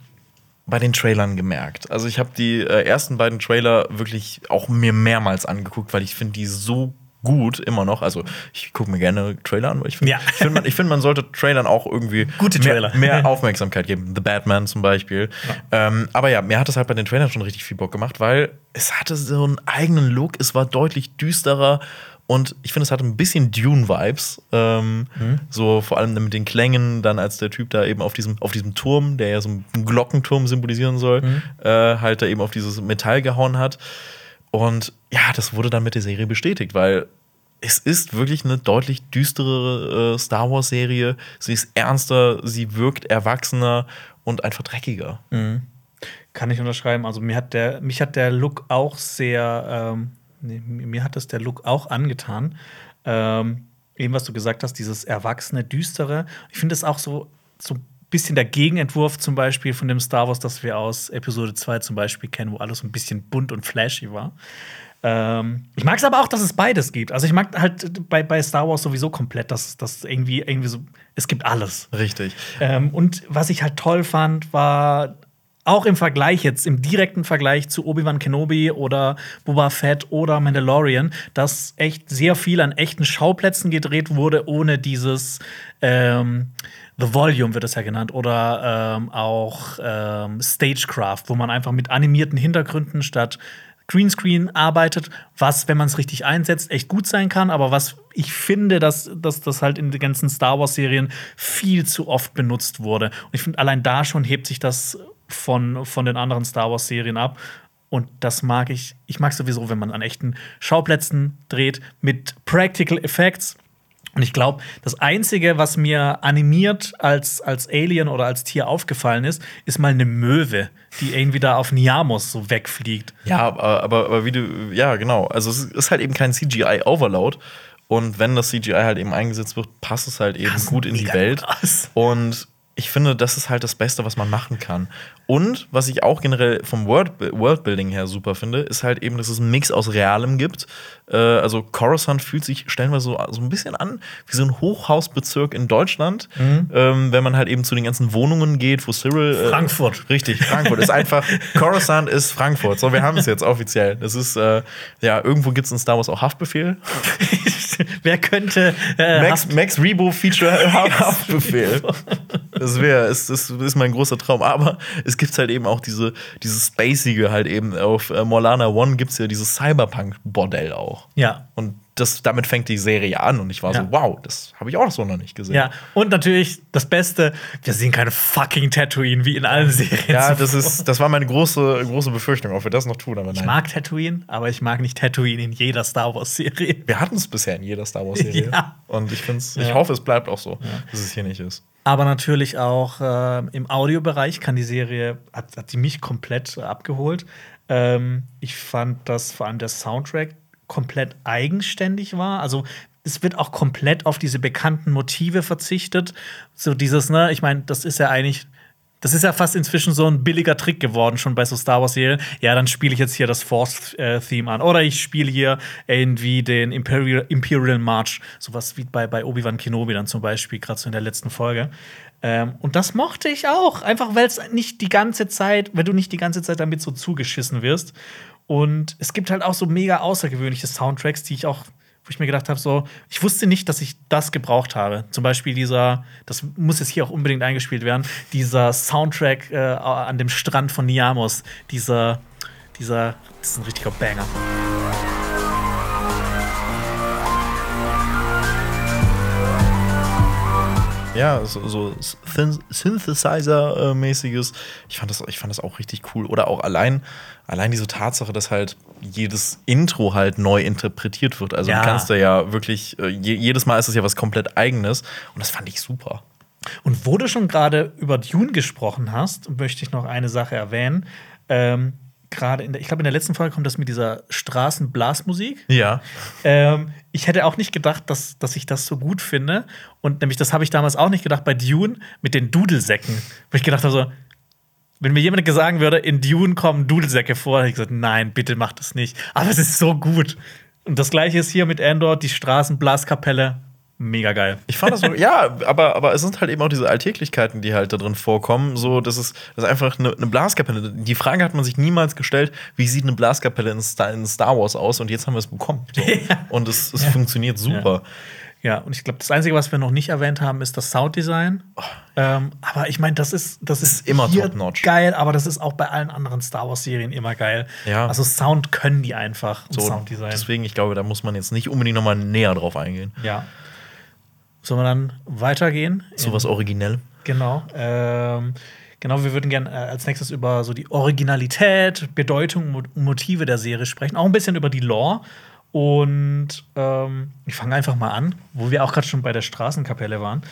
Speaker 2: bei den Trailern gemerkt. Also ich habe die äh, ersten beiden Trailer wirklich auch mir mehrmals angeguckt, weil ich finde die so gut immer noch. Also ich gucke mir gerne Trailer an, weil ich finde, ja. ich finde, man, find, man sollte Trailern auch irgendwie
Speaker 1: Gute Trailer.
Speaker 2: Mehr, mehr Aufmerksamkeit geben. The Batman zum Beispiel. Ja. Ähm, aber ja, mir hat es halt bei den Trailern schon richtig viel Bock gemacht, weil es hatte so einen eigenen Look. Es war deutlich düsterer und ich finde, es hatte ein bisschen Dune-Vibes. Ähm, mhm. So vor allem mit den Klängen, dann als der Typ da eben auf diesem, auf diesem Turm, der ja so einen Glockenturm symbolisieren soll, mhm. äh, halt da eben auf dieses Metall gehauen hat. Und ja, das wurde dann mit der Serie bestätigt, weil es ist wirklich eine deutlich düstere äh, Star Wars-Serie. Sie ist ernster, sie wirkt erwachsener und einfach dreckiger.
Speaker 1: Mhm. Kann ich unterschreiben. Also mir hat der, mich hat der Look auch sehr, ähm, nee, mir hat das der Look auch angetan. Ähm, eben was du gesagt hast, dieses erwachsene, düstere. Ich finde es auch so, so bisschen der Gegenentwurf zum Beispiel von dem Star Wars, das wir aus Episode 2 zum Beispiel kennen, wo alles ein bisschen bunt und flashy war. Ähm, ich mag es aber auch, dass es beides gibt. Also ich mag halt bei, bei Star Wars sowieso komplett, dass das irgendwie irgendwie so, es gibt alles.
Speaker 2: Richtig.
Speaker 1: Ähm, und was ich halt toll fand, war auch im Vergleich jetzt, im direkten Vergleich zu Obi-Wan Kenobi oder Boba Fett oder Mandalorian, dass echt sehr viel an echten Schauplätzen gedreht wurde, ohne dieses ähm, The Volume wird es ja genannt, oder ähm, auch ähm, Stagecraft, wo man einfach mit animierten Hintergründen statt Greenscreen arbeitet, was, wenn man es richtig einsetzt, echt gut sein kann, aber was ich finde, dass, dass das halt in den ganzen Star Wars-Serien viel zu oft benutzt wurde. Und ich finde, allein da schon hebt sich das von, von den anderen Star Wars-Serien ab. Und das mag ich. Ich mag sowieso, wenn man an echten Schauplätzen dreht mit Practical Effects. Und ich glaube, das Einzige, was mir animiert als, als Alien oder als Tier aufgefallen ist, ist mal eine Möwe, die irgendwie da auf Niamos so wegfliegt.
Speaker 2: Ja, aber, aber, aber wie du, ja, genau. Also es ist halt eben kein CGI-Overload. Und wenn das CGI halt eben eingesetzt wird, passt es halt eben
Speaker 1: Das
Speaker 2: gut in die Welt.
Speaker 1: krass.
Speaker 2: Und ich finde, das ist halt das Beste, was man machen kann. Und was ich auch generell vom World Worldbuilding her super finde, ist halt eben, dass es einen Mix aus Realem gibt. Äh, also Coruscant fühlt sich stellenweise so, so ein bisschen an wie so ein Hochhausbezirk in Deutschland. Ähm, wenn man halt eben zu den ganzen Wohnungen geht, wo Cyril. äh,
Speaker 1: Frankfurt.
Speaker 2: Richtig, Frankfurt ist einfach. Coruscant ist Frankfurt. So, wir haben es jetzt offiziell. Das ist, äh, ja, irgendwo gibt es in Star Wars auch Haftbefehl.
Speaker 1: Wer könnte äh,
Speaker 2: Max, Max Rebo Feature Haftbefehl. Das wäre, ist, das ist mein großer Traum. Aber es gibt halt eben auch diese, dieses Spacige halt eben. Auf äh, Morlana One gibt es ja dieses Cyberpunk-Bordell auch.
Speaker 1: Ja.
Speaker 2: Und das, damit fängt die Serie an und ich war
Speaker 1: Ja.
Speaker 2: so, wow, das habe ich auch so noch nicht gesehen.
Speaker 1: Ja, und natürlich das Beste, wir sehen keine fucking Tatooine wie in allen Serien.
Speaker 2: Ja, das, ist, das war meine große, große Befürchtung, ob wir das noch tun, aber
Speaker 1: Ich
Speaker 2: nein.
Speaker 1: mag Tatooine, aber ich mag nicht Tatooine in jeder Star Wars-Serie.
Speaker 2: Wir hatten es bisher in jeder Star Wars-Serie.
Speaker 1: Ja.
Speaker 2: Und ich, find's, ich
Speaker 1: Ja.
Speaker 2: hoffe, es bleibt auch so, dass es hier nicht ist.
Speaker 1: Aber natürlich auch ähm, im Audiobereich kann die Serie, hat, hat die mich komplett äh, abgeholt. Ähm, ich fand, dass vor allem der Soundtrack komplett eigenständig war. Also es wird auch komplett auf diese bekannten Motive verzichtet. So dieses, ne, ich meine, das ist ja eigentlich. Das ist ja fast inzwischen so ein billiger Trick geworden, schon bei so Star Wars-Serien. Ja, dann spiele ich jetzt hier das Force-Theme an. Oder ich spiele hier irgendwie den Imperial, Imperial March. Sowas wie bei, bei Obi-Wan Kenobi dann zum Beispiel, gerade so in der letzten Folge. Ähm, und das mochte ich auch. Einfach, weil es nicht die ganze Zeit, weil du nicht die ganze Zeit damit so zugeschissen wirst. Und es gibt halt auch so mega außergewöhnliche Soundtracks, die ich auch, wo ich mir gedacht habe, so, ich wusste nicht, dass ich das gebraucht habe. Zum Beispiel dieser, das muss jetzt hier auch unbedingt eingespielt werden, dieser Soundtrack äh, an dem Strand von Niamos. Dieser, dieser, das ist ein richtiger Banger.
Speaker 2: Ja, so, so Syn- Synthesizer-mäßiges. Ich fand, das, ich fand das auch richtig cool. Oder auch allein, allein diese Tatsache, dass halt jedes Intro halt neu interpretiert wird. Also
Speaker 1: Ja.
Speaker 2: du kannst da ja wirklich, äh, je, jedes Mal ist es ja was komplett eigenes. Und das fand ich super.
Speaker 1: Und wo du schon gerade über Dune gesprochen hast, möchte ich noch eine Sache erwähnen. Ähm, gerade in der, ich glaube, in der letzten Folge kommt das mit dieser Straßenblasmusik.
Speaker 2: Ja.
Speaker 1: Ähm, ich hätte auch nicht gedacht, dass, dass ich das so gut finde. Und nämlich, das habe ich damals auch nicht gedacht bei Dune mit den Dudelsäcken. Wo ich gedacht habe, so, wenn mir jemand sagen würde, in Dune kommen Dudelsäcke vor, hätte ich gesagt, nein, bitte mach das nicht. Aber es ist so gut. Und das gleiche ist hier mit Endor, die Straßenblaskapelle. Mega geil.
Speaker 2: Ich fand das so, ja, aber, aber es sind halt eben auch diese Alltäglichkeiten, die halt da drin vorkommen. So, das ist, das ist einfach eine, eine Blaskapelle. Die Frage hat man sich niemals gestellt, wie sieht eine Blaskapelle in Star, in Star Wars aus? Und jetzt haben wir es bekommen. So. Und es, es funktioniert super.
Speaker 1: Ja, und ich glaube, das Einzige, was wir noch nicht erwähnt haben, ist das Sounddesign. Ähm, aber ich meine, das ist, das ist
Speaker 2: immer top-notch.
Speaker 1: geil, aber das ist auch bei allen anderen Star Wars-Serien immer geil.
Speaker 2: Ja.
Speaker 1: Also Sound können die einfach.
Speaker 2: So,
Speaker 1: Sounddesign.
Speaker 2: deswegen, ich glaube, da muss man jetzt nicht unbedingt noch mal näher drauf eingehen.
Speaker 1: Ja. Sollen wir dann weitergehen?
Speaker 2: So was originell.
Speaker 1: Genau. Ähm, genau, wir würden gerne äh, als nächstes über so die Originalität, Bedeutung und Motive der Serie sprechen. Auch ein bisschen über die Lore. Und ähm, ich fange einfach mal an, wo wir auch gerade schon bei der Straßenkapelle waren.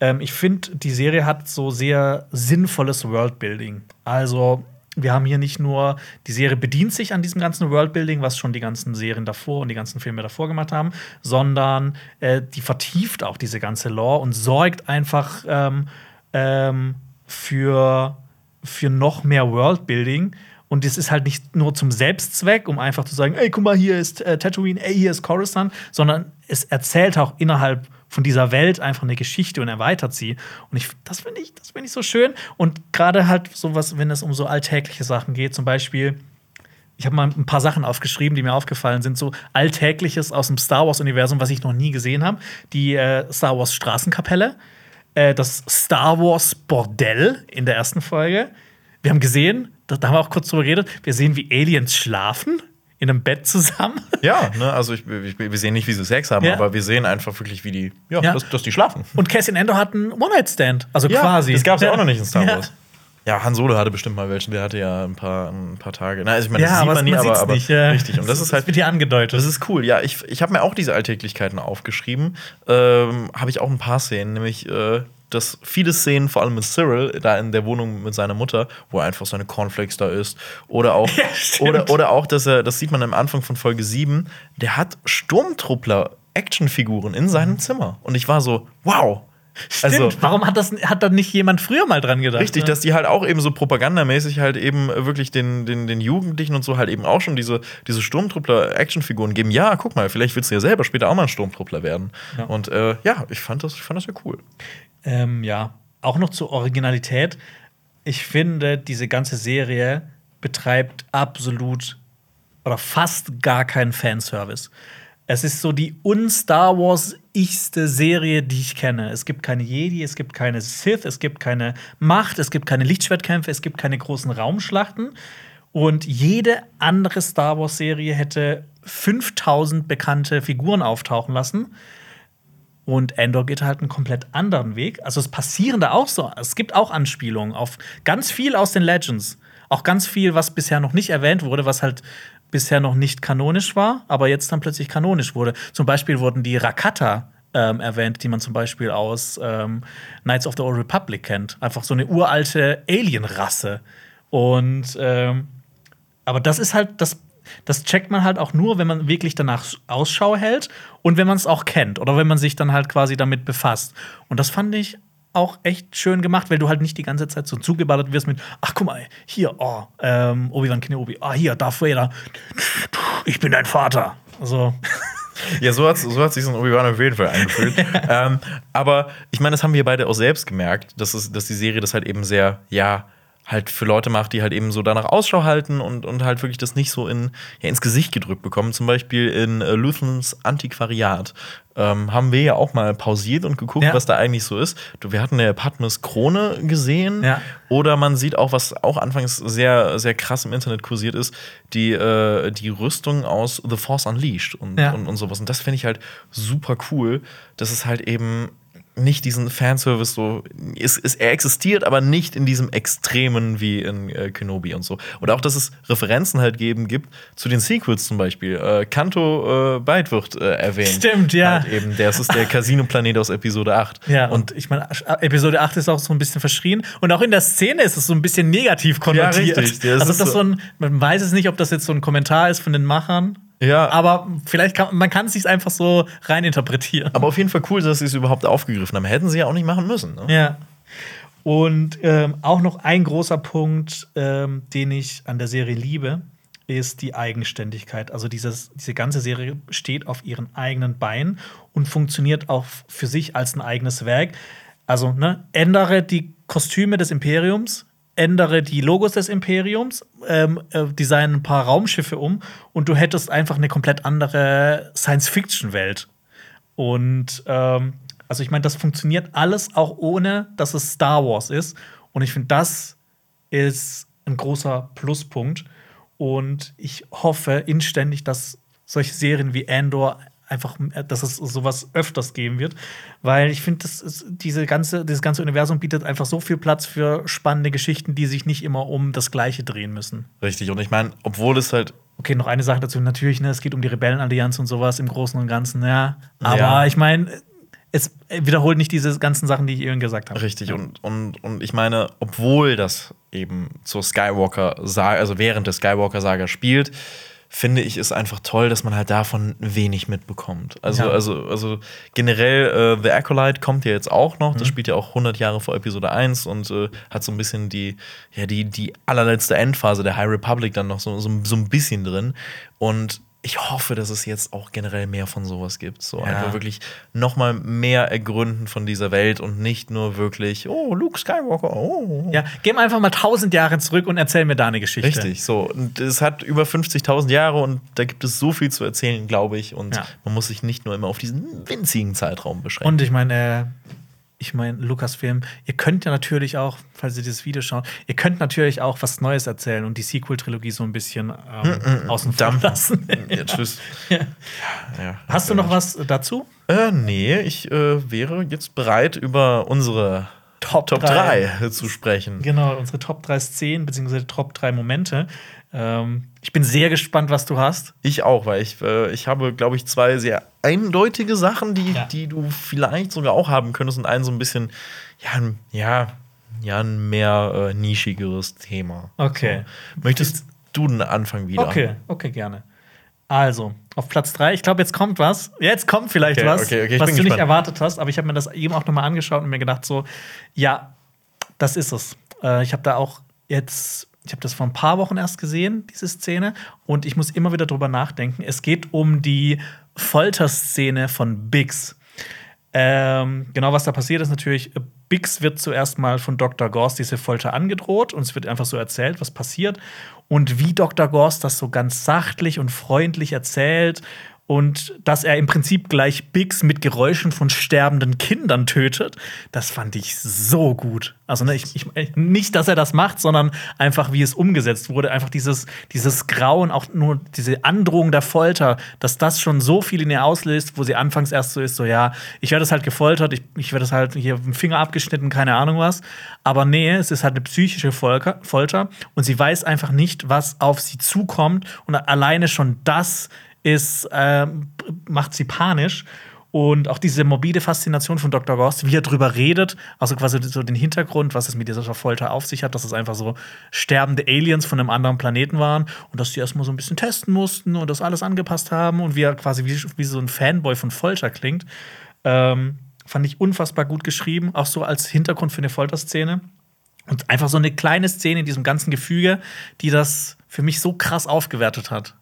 Speaker 1: Ähm, ich finde, die Serie hat so sehr sinnvolles Worldbuilding. Also, wir haben hier nicht nur, die Serie bedient sich an diesem ganzen Worldbuilding, was schon die ganzen Serien davor und die ganzen Filme davor gemacht haben, sondern äh, die vertieft auch diese ganze Lore und sorgt einfach ähm, ähm, für, für noch mehr Worldbuilding. Und es ist halt nicht nur zum Selbstzweck, um einfach zu sagen, ey, guck mal, hier ist äh, Tatooine, ey, hier ist Coruscant, sondern es erzählt auch innerhalb von dieser Welt einfach eine Geschichte und erweitert sie. Und ich, das finde ich, das finde ich so schön. Und gerade halt sowas, wenn es um so alltägliche Sachen geht, zum Beispiel, ich habe mal ein paar Sachen aufgeschrieben, die mir aufgefallen sind, so Alltägliches aus dem Star Wars-Universum, was ich noch nie gesehen habe. Die äh, Star Wars Straßenkapelle, äh, das Star Wars Bordell in der ersten Folge. Wir haben gesehen, da, da haben wir auch kurz drüber geredet, wir sehen, wie Aliens schlafen. In einem Bett zusammen.
Speaker 2: Ja, ne, also ich, ich, wir sehen nicht, wie sie Sex haben,
Speaker 1: Ja.
Speaker 2: aber wir sehen einfach wirklich, wie die, ja,
Speaker 1: Ja.
Speaker 2: Dass, dass die schlafen.
Speaker 1: Und Cassian Andor hat einen One-Night-Stand. Also quasi.
Speaker 2: Das gab es ja. auch noch nicht in Star
Speaker 1: Ja.
Speaker 2: Wars. Ja, Han Solo hatte bestimmt mal welchen, der hatte ja ein paar, ein paar Tage. Na, also ich meine, das
Speaker 1: Ja,
Speaker 2: sieht man nie, aber, aber
Speaker 1: nicht, ja.
Speaker 2: richtig. Und das ist halt
Speaker 1: wird hier angedeutet.
Speaker 2: Das ist cool. Ja, ich, ich habe mir auch diese Alltäglichkeiten aufgeschrieben. Ähm, habe ich auch ein paar Szenen, nämlich äh, dass viele Szenen, vor allem mit Cyril, da in der Wohnung mit seiner Mutter, wo er einfach seine Cornflakes da isst. Oder auch,
Speaker 1: Ja,
Speaker 2: oder, oder auch, dass er, das sieht man am Anfang von Folge 7, der hat Sturmtruppler Actionfiguren in seinem Zimmer. Und ich war so, wow.
Speaker 1: Stimmt.
Speaker 2: Also,
Speaker 1: Warum hat, das, hat da nicht jemand früher mal dran gedacht?
Speaker 2: Richtig,
Speaker 1: ne?
Speaker 2: dass die halt auch eben so propagandamäßig halt eben wirklich den, den, den Jugendlichen und so halt eben auch schon diese, diese Sturmtruppler-Actionfiguren geben. Ja, guck mal, vielleicht willst du ja selber später auch mal ein Sturmtruppler werden.
Speaker 1: Ja.
Speaker 2: Und äh, ja, ich fand das, ich fand das ja cool.
Speaker 1: Ähm, ja, auch noch zur Originalität. Ich finde, diese ganze Serie betreibt absolut oder fast gar keinen Fanservice. Es ist so die un-Star Wars-ichste Serie, die ich kenne. Es gibt keine Jedi, es gibt keine Sith, es gibt keine Macht, es gibt keine Lichtschwertkämpfe, es gibt keine großen Raumschlachten. Und jede andere Star Wars-Serie hätte 5000 bekannte Figuren auftauchen lassen. Und Endor geht halt einen komplett anderen Weg. Also es passieren da auch so. Es gibt auch Anspielungen auf ganz viel aus den Legends. Auch ganz viel, was bisher noch nicht erwähnt wurde, was halt bisher noch nicht kanonisch war, aber jetzt dann plötzlich kanonisch wurde. Zum Beispiel wurden die Rakata ähm, erwähnt, die man zum Beispiel aus ähm, Knights of the Old Republic kennt. Einfach so eine uralte Alien-Rasse. Und ähm, aber das ist halt, das, das checkt man halt auch nur, wenn man wirklich danach Ausschau hält und wenn man es auch kennt oder wenn man sich dann halt quasi damit befasst. Und das fand ich auch echt schön gemacht, weil du halt nicht die ganze Zeit so zugeballert wirst mit, ach guck mal, hier, oh, ähm, Obi-Wan Kenobi, ah, hier, Darth Vader, ich bin dein Vater. Also,
Speaker 2: Ja, so hat, so hat sich so ein Obi-Wan auf jeden Fall angefühlt. ähm, aber ich meine, das haben wir beide auch selbst gemerkt, dass, es, dass die Serie das halt eben sehr, ja, halt für Leute macht, die halt eben so danach Ausschau halten und, und halt wirklich das nicht so in, ja, ins Gesicht gedrückt bekommen. Zum Beispiel in äh, Luthens Antiquariat ähm, haben wir ja auch mal pausiert und geguckt,
Speaker 1: Ja.
Speaker 2: was da eigentlich so ist. Wir hatten ja Padmes Krone gesehen.
Speaker 1: Ja.
Speaker 2: Oder man sieht auch, was auch anfangs sehr, sehr krass im Internet kursiert ist, die, äh, die Rüstung aus The Force Unleashed und,
Speaker 1: Ja.
Speaker 2: und, und sowas. Und das finde ich halt super cool, dass es halt eben nicht diesen Fanservice so. Es, es, er existiert, aber nicht in diesem Extremen wie in äh, Kenobi und so. Und auch, dass es Referenzen halt geben gibt zu den Sequels zum Beispiel. Äh, Kanto äh, Byte wird äh, erwähnt.
Speaker 1: Stimmt, ja.
Speaker 2: Halt eben, der ist der Casino-Planet aus Episode 8.
Speaker 1: ja, und ich meine, Episode 8 ist auch so ein bisschen verschrien. Und auch in der Szene ist es so ein bisschen negativ konnotiert.
Speaker 2: richtig. Das
Speaker 1: also, das
Speaker 2: so
Speaker 1: ein, man weiß es nicht, ob das jetzt so ein Kommentar ist von den Machern.
Speaker 2: Ja.
Speaker 1: Aber vielleicht kann man kann es sich einfach so reininterpretieren.
Speaker 2: Aber auf jeden Fall cool, dass sie es überhaupt aufgegriffen haben. Hätten sie ja auch nicht machen müssen. Ne?
Speaker 1: Ja. Und ähm, auch noch ein großer Punkt, ähm, den ich an der Serie liebe, ist die Eigenständigkeit. Also dieses, diese ganze Serie steht auf ihren eigenen Beinen und funktioniert auch für sich als ein eigenes Werk. Also, ne, ändere die Kostüme des Imperiums, ändere die Logos des Imperiums, ähm, äh, design ein paar Raumschiffe um und du hättest einfach eine komplett andere Science-Fiction-Welt. Und ähm, also ich meine, das funktioniert alles auch ohne, dass es Star Wars ist. Und ich finde, das ist ein großer Pluspunkt. Und ich hoffe inständig, dass solche Serien wie Andor einfach, dass es sowas öfters geben wird, weil ich finde, diese ganze, dieses ganze Universum bietet einfach so viel Platz für spannende Geschichten, die sich nicht immer um das Gleiche drehen müssen.
Speaker 2: Richtig. Und ich meine, obwohl es halt
Speaker 1: Okay, noch eine Sache dazu. Natürlich, ne, es geht um die Rebellenallianz und sowas im Großen und Ganzen, ja. Aber
Speaker 2: Ja.
Speaker 1: ich meine, es wiederholt nicht diese ganzen Sachen, die ich eben gesagt habe.
Speaker 2: Richtig, und, und, und ich meine, obwohl das eben zur Skywalker-Saga, also während der Skywalker-Saga spielt, finde ich es einfach toll, dass man halt davon wenig mitbekommt. Also,
Speaker 1: Ja.
Speaker 2: also, also generell, äh, The Acolyte kommt ja jetzt auch noch.
Speaker 1: Mhm.
Speaker 2: Das spielt ja auch 100 Jahre vor Episode 1 und äh, hat so ein bisschen die, ja, die, die allerletzte Endphase der High Republic dann noch so, so, so ein bisschen drin. Und ich hoffe, dass es jetzt auch generell mehr von sowas gibt. So
Speaker 1: Ja.
Speaker 2: einfach wirklich noch mal mehr ergründen von dieser Welt und nicht nur wirklich, oh, Luke Skywalker, oh.
Speaker 1: Ja, geh mal einfach mal tausend Jahre zurück und erzähl mir da eine Geschichte.
Speaker 2: Richtig, so. Und es hat über 50.000 Jahre und da gibt es so viel zu erzählen, glaube ich. Und
Speaker 1: Ja.
Speaker 2: man muss sich nicht nur immer auf diesen winzigen Zeitraum beschränken.
Speaker 1: Und ich meine, äh, ich meine, Lukas-Film, ihr könnt ja natürlich auch, falls ihr dieses Video schaut, ihr könnt natürlich auch was Neues erzählen und die Sequel-Trilogie so ein bisschen ähm, mm, mm, außen vor lassen. ja, tschüss. Ja. Ja, Hast du noch was dazu?
Speaker 2: Äh, nee, ich äh, wäre jetzt bereit, über unsere Top, Top 3. 3 zu sprechen.
Speaker 1: Genau, unsere Top 3 Szenen, beziehungsweise Top 3 Momente. Ähm, ich bin sehr gespannt, was du hast.
Speaker 2: Ich auch, weil ich, äh, ich habe, glaube ich, zwei sehr eindeutige Sachen, die, ja. die du vielleicht sogar auch haben könntest und einen so ein bisschen, ja, ja, ja ein mehr äh, nischigeres Thema.
Speaker 1: Okay.
Speaker 2: So. Möchtest du den Anfang wieder?
Speaker 1: Okay, okay, gerne. Also, auf Platz 3, ich glaube, jetzt kommt was. Jetzt kommt vielleicht
Speaker 2: okay,
Speaker 1: was,
Speaker 2: okay, okay,
Speaker 1: was du nicht erwartet hast, aber ich habe mir das eben auch nochmal angeschaut und mir gedacht, so, ja, das ist es. Äh, ich habe da auch jetzt ich habe das vor ein paar Wochen erst gesehen, diese Szene, und ich muss immer wieder drüber nachdenken. Es geht um die Folterszene von Biggs. Ähm, genau, was da passiert ist natürlich, Biggs wird zuerst mal von Dr. Gorst diese Folter angedroht und es wird einfach so erzählt, was passiert. Und wie Dr. Gorst das so ganz sachtlich und freundlich erzählt und dass er im Prinzip gleich Biggs mit Geräuschen von sterbenden Kindern tötet, das fand ich so gut. Also ne, ich, ich, nicht, dass er das macht, sondern einfach, wie es umgesetzt wurde. Einfach dieses, dieses Grauen, auch nur diese Androhung der Folter, dass das schon so viel in ihr auslöst, wo sie anfangs erst so ist, so ja, ich werde halt gefoltert, ich, ich werde halt hier mit dem Finger abgeschnitten, keine Ahnung was. Aber nee, es ist halt eine psychische Folter und sie weiß einfach nicht, was auf sie zukommt. Und alleine schon das ist, äh, macht sie panisch. Und auch diese morbide Faszination von Dr. Ghost, wie er drüber redet, also quasi so den Hintergrund, was es mit dieser Folter auf sich hat, dass es einfach so sterbende Aliens von einem anderen Planeten waren und dass die erstmal so ein bisschen testen mussten und das alles angepasst haben und wie er quasi wie, wie so ein Fanboy von Folter klingt. Ähm, fand ich unfassbar gut geschrieben, auch so als Hintergrund für eine Folterszene. Und einfach so eine kleine Szene in diesem ganzen Gefüge, die das für mich so krass aufgewertet hat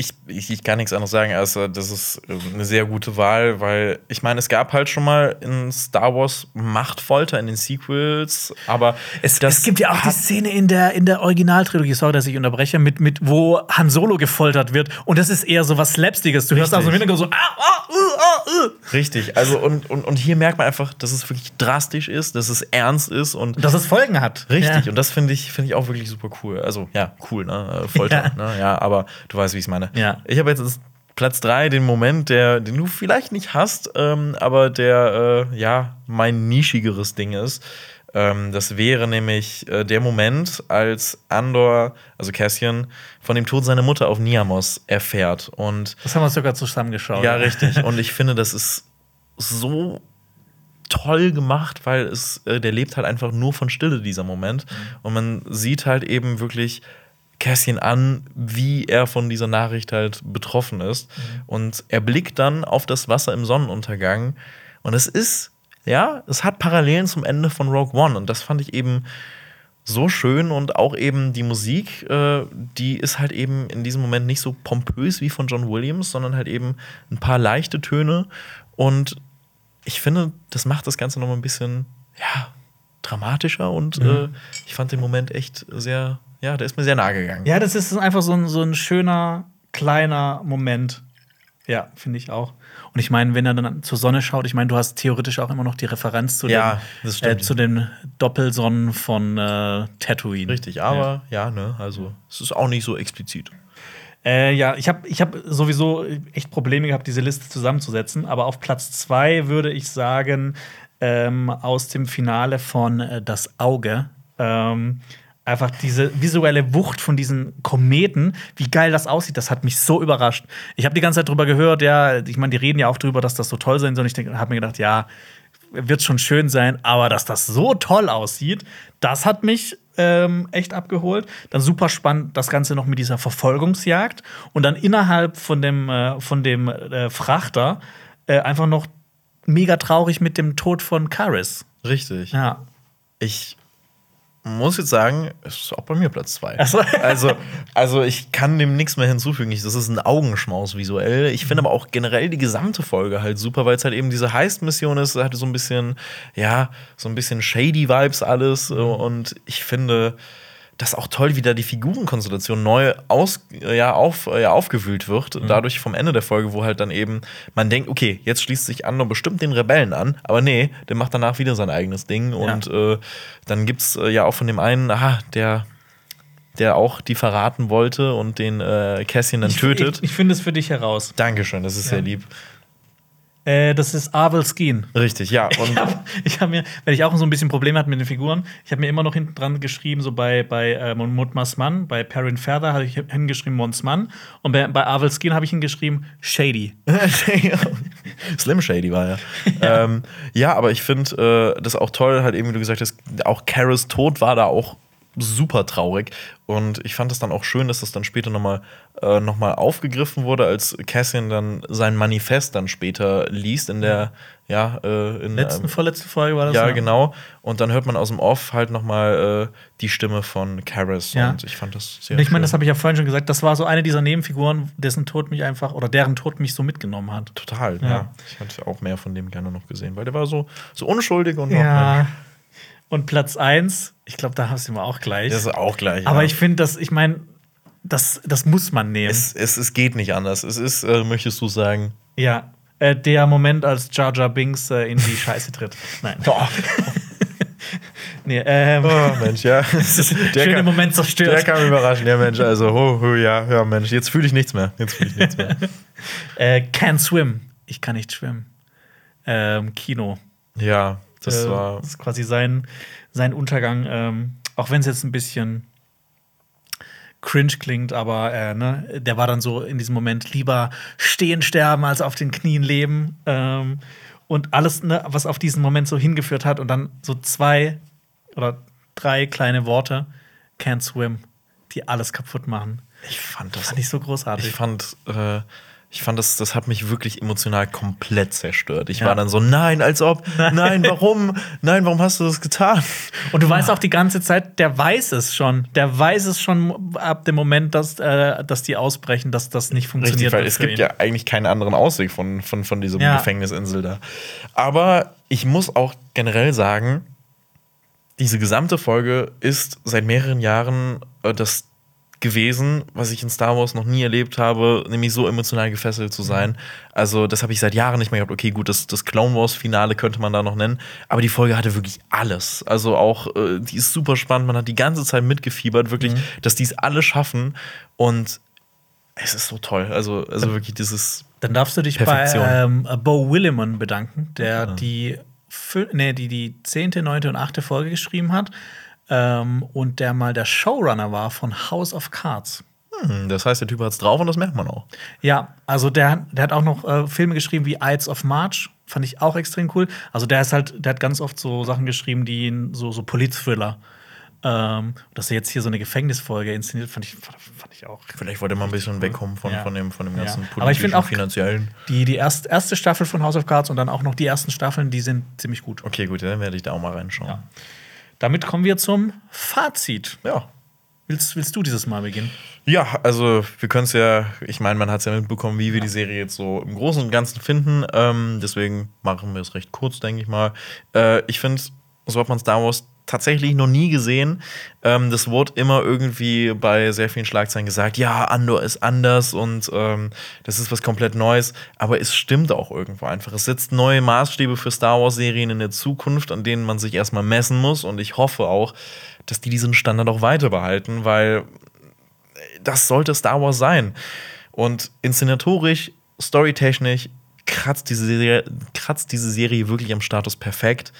Speaker 2: ich, ich, ich, kann nichts anderes sagen, als das ist äh, eine sehr gute Wahl, weil ich meine, es gab halt schon mal in Star Wars Machtfolter in den Sequels, aber
Speaker 1: es, es gibt ja auch die Szene in der, in der Originaltrilogie, sorry, dass ich unterbreche, mit, mit wo Han Solo gefoltert wird und das ist eher so was Slapstickiges. Du hörst also im Hintergrund so ah, ah, uh,
Speaker 2: ah, uh. Richtig, also und, und, und hier merkt man einfach, dass es wirklich drastisch ist, dass es ernst ist und
Speaker 1: dass es Folgen hat.
Speaker 2: Richtig, ja. und das finde ich, find ich auch wirklich super cool. Also ja, cool, ne? Folter, ja. ne? Ja, aber du weißt, wie ich es meine.
Speaker 1: Ja.
Speaker 2: Ich habe jetzt Platz 3 den Moment, der, den du vielleicht nicht hast, ähm, aber der äh, ja mein nischigeres Ding ist. Ähm, das wäre nämlich äh, der Moment, als Andor, also Cassian, von dem Tod seiner Mutter auf Niamos erfährt. Und
Speaker 1: das haben wir sogar zusammengeschaut.
Speaker 2: Ja, richtig. Und ich finde, das ist so toll gemacht, weil es, äh, der lebt halt einfach nur von Stille, dieser Moment. Mhm. Und man sieht halt eben wirklich Cassian an, wie er von dieser Nachricht halt betroffen ist. Mhm. Und er blickt dann auf das Wasser im Sonnenuntergang. Und es ist, ja, es hat Parallelen zum Ende von Rogue One. Und das fand ich eben so schön. Und auch eben die Musik, äh, die ist halt eben in diesem Moment nicht so pompös wie von John Williams, sondern halt eben ein paar leichte Töne. Und ich finde, das macht das Ganze noch mal ein bisschen, ja, dramatischer. Und mhm. äh, ich fand den Moment echt sehr ja, der ist mir sehr nahe gegangen.
Speaker 1: Ja, das ist einfach so ein, so ein schöner, kleiner Moment. Ja, finde ich auch. Und ich meine, wenn er dann zur Sonne schaut, ich meine, du hast theoretisch auch immer noch die Referenz zu,
Speaker 2: ja,
Speaker 1: den, äh, zu den Doppelsonnen von äh, Tatooine.
Speaker 2: Richtig, aber ja. ja, ne, also es ist auch nicht so explizit.
Speaker 1: Äh, ja, ich habe ich hab sowieso echt Probleme gehabt, diese Liste zusammenzusetzen. Aber auf Platz zwei würde ich sagen, ähm, aus dem Finale von äh, Das Auge. Ähm, einfach diese visuelle Wucht von diesen Kometen, wie geil das aussieht, das hat mich so überrascht. Ich habe die ganze Zeit drüber gehört, ja, ich meine, die reden ja auch drüber, dass das so toll sein soll. Ich habe mir gedacht, ja, wird schon schön sein, aber dass das so toll aussieht, das hat mich ähm, echt abgeholt. Dann super spannend das Ganze noch mit dieser Verfolgungsjagd und dann innerhalb von dem, äh, von dem äh, Frachter äh, einfach noch mega traurig mit dem Tod von Karis.
Speaker 2: Richtig.
Speaker 1: Ja.
Speaker 2: Ich muss jetzt sagen, es ist auch bei mir Platz zwei. So. Also, also ich kann dem nichts mehr hinzufügen. Das ist ein Augenschmaus visuell. Ich finde aber auch generell die gesamte Folge halt super, weil es halt eben diese Heist-Mission ist. Es hatte so ein bisschen, ja, so ein bisschen shady Vibes alles. Und ich finde, das auch toll, wie da die Figurenkonstellation neu aus, ja, auf, ja, aufgewühlt wird.
Speaker 1: Mhm.
Speaker 2: Dadurch vom Ende der Folge, wo halt dann eben man denkt, okay, jetzt schließt sich Andor bestimmt den Rebellen an, aber nee, der macht danach wieder sein eigenes Ding. Und äh, dann gibt's äh, ja auch von dem einen, aha, der der auch die verraten wollte und den äh, Cassian dann
Speaker 1: Ich,
Speaker 2: tötet.
Speaker 1: ich, ich finde es für dich heraus.
Speaker 2: Dankeschön, das ist
Speaker 1: Ja.
Speaker 2: sehr lieb.
Speaker 1: Äh, das ist Arvel Skeen.
Speaker 2: Richtig, ja.
Speaker 1: Ich
Speaker 2: Und
Speaker 1: habe ich hab mir, wenn ich auch so ein bisschen Probleme hatte mit den Figuren, ich habe mir immer noch hinten dran geschrieben, so bei, bei äh, Mutmas Mann, bei Perrin Feather habe ich hingeschrieben Mons Mann und bei, bei Arvel Skeen habe ich hingeschrieben Shady.
Speaker 2: Slim Shady war ja. Ja, ähm, ja aber ich finde äh, das auch toll, halt eben, wie du gesagt hast, auch Karas Tod war da auch super traurig. Und ich fand es dann auch schön, dass das dann später nochmal äh, noch mal aufgegriffen wurde, als Cassian dann sein Manifest dann später liest in der, ja, äh, in
Speaker 1: Letzten,
Speaker 2: ähm,
Speaker 1: vorletzte Folge war das.
Speaker 2: ja,
Speaker 1: ne?
Speaker 2: genau. Und dann hört man aus dem Off halt noch mal äh, die Stimme von Karis.
Speaker 1: Ja.
Speaker 2: Und ich fand das sehr
Speaker 1: Und ich meine, das habe ich ja vorhin schon gesagt, das war so eine dieser Nebenfiguren, dessen Tod mich einfach, oder deren Tod mich so mitgenommen hat.
Speaker 2: Total,
Speaker 1: Ja.
Speaker 2: ja. Ich hätte auch mehr von dem gerne noch gesehen, weil der war so, so unschuldig und noch
Speaker 1: Ja. Und Platz 1, ich glaube, da hast du wir auch gleich.
Speaker 2: Das ist auch gleich.
Speaker 1: Aber
Speaker 2: ja.
Speaker 1: ich finde, das, ich meine, das, das muss man nehmen.
Speaker 2: Es, es, es geht nicht anders. Es ist, äh, möchtest du sagen.
Speaker 1: ja. Äh, der Moment, als Jar Jar Binks äh, in die Scheiße tritt. Nein. nee, ähm,
Speaker 2: Oh, Mensch, ja. der
Speaker 1: schöner
Speaker 2: kann,
Speaker 1: Moment
Speaker 2: der
Speaker 1: zerstört.
Speaker 2: kann überraschen, ja, Mensch. Also, ho, ho, ja, ja, Mensch. Jetzt fühle ich nichts mehr. Jetzt fühle ich nichts mehr.
Speaker 1: Äh, can swim. Ich kann nicht schwimmen. Ähm, Kino.
Speaker 2: Ja, das
Speaker 1: Äh,
Speaker 2: war.
Speaker 1: das ist quasi sein, sein Untergang. Ähm, auch wenn es jetzt ein bisschen cringe klingt, aber äh, ne, der war dann so in diesem Moment lieber stehen sterben als auf den Knien leben. Ähm, und alles, ne, was auf diesen Moment so hingeführt hat und dann so zwei oder drei kleine Worte, can't swim, die alles kaputt machen.
Speaker 2: Ich fand das.
Speaker 1: Fand ich so großartig.
Speaker 2: Ich fand, äh, ich fand das, das hat mich wirklich emotional komplett zerstört. Ich
Speaker 1: Ja.
Speaker 2: war dann so, nein, als ob, nein, warum, nein, warum hast du das getan?
Speaker 1: Und du weißt auch die ganze Zeit, der weiß es schon. Der weiß es schon ab dem Moment, dass, äh, dass die ausbrechen, dass das nicht funktioniert.
Speaker 2: Richtig, weil es gibt
Speaker 1: ihn.
Speaker 2: ja eigentlich keinen anderen Ausweg von, von, von diesem
Speaker 1: Ja.
Speaker 2: Gefängnisinsel da. Aber ich muss auch generell sagen, diese gesamte Folge ist seit mehreren Jahren äh, das gewesen, was ich in Star Wars noch nie erlebt habe, nämlich so emotional gefesselt zu sein. Also, das habe ich seit Jahren nicht mehr gehabt. Okay, gut, das, das Clone Wars-Finale könnte man da noch nennen. Aber die Folge hatte wirklich alles. Also auch, äh, die ist super spannend. Man hat die ganze Zeit mitgefiebert, wirklich, dass die es alle schaffen. Und es ist so toll. Also, also wirklich dieses.
Speaker 1: Dann darfst du dich
Speaker 2: Perfektion.
Speaker 1: bei ähm, Bo Willimon bedanken, der
Speaker 2: Ah.
Speaker 1: die, nee, die die zehnte, neunte und achte Folge geschrieben hat ähm, und der mal der Showrunner war von House of Cards.
Speaker 2: Hm, das heißt, der Typ hat's drauf und das merkt man auch.
Speaker 1: Ja, also der, der hat auch noch äh, Filme geschrieben wie Ides of March, fand ich auch extrem cool. Also der ist halt, der hat ganz oft so Sachen geschrieben, die ihn so so Polit-Thriller. Ähm, dass er jetzt hier so eine Gefängnisfolge inszeniert, fand ich, fand, ich auch.
Speaker 2: Vielleicht wollte er mal ein bisschen wegkommen von,
Speaker 1: Ja.
Speaker 2: von, dem, von dem ganzen
Speaker 1: Ja.
Speaker 2: politischen,
Speaker 1: Aber ich find auch-
Speaker 2: finanziellen.
Speaker 1: Die, die erst, erste Staffel von House of Cards und dann auch noch die ersten Staffeln, die sind ziemlich gut.
Speaker 2: Okay, gut, dann werde ich da auch mal reinschauen.
Speaker 1: Ja. Damit kommen wir zum Fazit.
Speaker 2: ja.
Speaker 1: Willst, willst du dieses Mal beginnen?
Speaker 2: Ja, also wir können es ja, ich meine, man hat es ja mitbekommen, wie wir die Serie jetzt so im Großen und Ganzen finden. Ähm, deswegen machen wir es recht kurz, denke ich mal. Äh, ich finde, so hat man Star Wars tatsächlich noch nie gesehen. Ähm, das wurde immer irgendwie bei sehr vielen Schlagzeilen gesagt, ja, Andor ist anders und ähm, das ist was komplett Neues. Aber es stimmt auch irgendwo einfach. Es setzt neue Maßstäbe für Star Wars-Serien in der Zukunft, an denen man sich erstmal messen muss. Und ich hoffe auch, dass die diesen Standard auch weiter behalten, weil das sollte Star Wars sein. Und inszenatorisch, storytechnisch kratzt diese Serie, kratzt diese Serie wirklich am Status perfekt.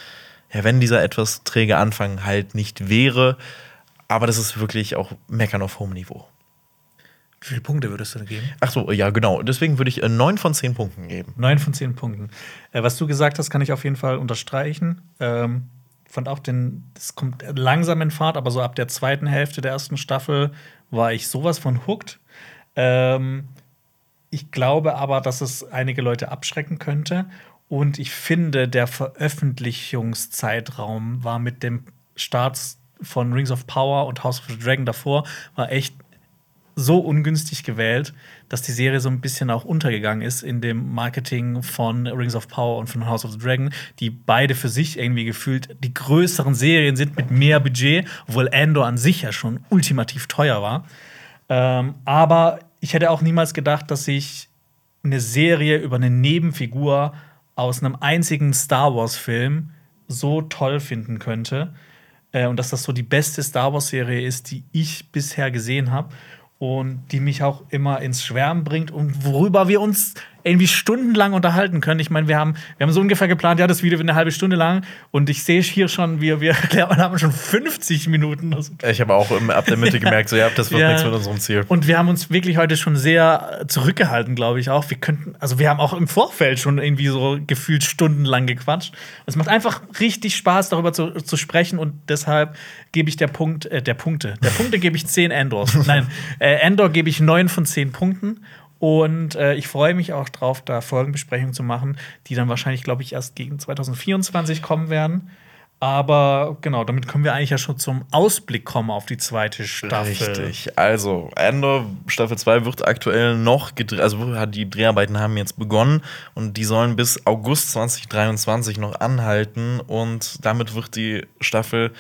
Speaker 2: Ja, wenn dieser etwas träge Anfang halt nicht wäre. Aber das ist wirklich auch Meckern auf hohem Niveau.
Speaker 1: Wie viele Punkte würdest du da geben?
Speaker 2: Ach so, ja, genau. Deswegen würde ich äh, 9 von 10 Punkten geben.
Speaker 1: Neun von zehn Punkten. Äh, was du gesagt hast, kann ich auf jeden Fall unterstreichen. Ähm, fand auch den, das kommt langsam in Fahrt, aber so ab der zweiten Hälfte der ersten Staffel war ich sowas von hooked. Ähm, ich glaube aber, dass es einige Leute abschrecken könnte. Und ich finde, der Veröffentlichungszeitraum war mit dem Start von Rings of Power und House of the Dragon davor, war echt so ungünstig gewählt, dass die Serie so ein bisschen auch untergegangen ist in dem Marketing von Rings of Power und von House of the Dragon, die beide für sich irgendwie gefühlt die größeren Serien sind mit mehr Budget, obwohl Andor an sich ja schon ultimativ teuer war. Ähm, aber ich hätte auch niemals gedacht, dass ich eine Serie über eine Nebenfigur aus einem einzigen Star Wars-Film so toll finden könnte. Äh, und dass das so die beste Star Wars-Serie ist, die ich bisher gesehen habe. Und die mich auch immer ins Schwärmen bringt und worüber wir uns irgendwie stundenlang unterhalten können. Ich meine, wir haben, wir haben so ungefähr geplant, ja, das Video wird eine halbe Stunde lang. Und ich sehe hier schon, wir, wir haben schon 50 Minuten.
Speaker 2: Ich habe auch ab der Mitte gemerkt, so, ja, das wird
Speaker 1: Ja.
Speaker 2: nichts mit unserem Ziel.
Speaker 1: Und wir haben uns wirklich heute schon sehr zurückgehalten, glaube ich auch. Wir könnten, also wir haben auch im Vorfeld schon irgendwie so gefühlt stundenlang gequatscht. Es macht einfach richtig Spaß, darüber zu, zu sprechen und deshalb gebe ich der Punkt, äh, der Punkte. Der Punkte gebe ich 10 Endors. Nein, äh, Endor gebe ich 9 von 10 Punkten. Und äh, ich freue mich auch drauf, da Folgenbesprechungen zu machen, die dann wahrscheinlich, glaube ich, erst gegen 2024 kommen werden. Aber genau, damit können wir eigentlich ja schon zum Ausblick kommen auf die zweite Staffel.
Speaker 2: Richtig. Also, Endor Staffel 2 wird aktuell noch gedreht, also die Dreharbeiten haben jetzt begonnen und die sollen bis August 2023 noch anhalten und damit wird die Staffel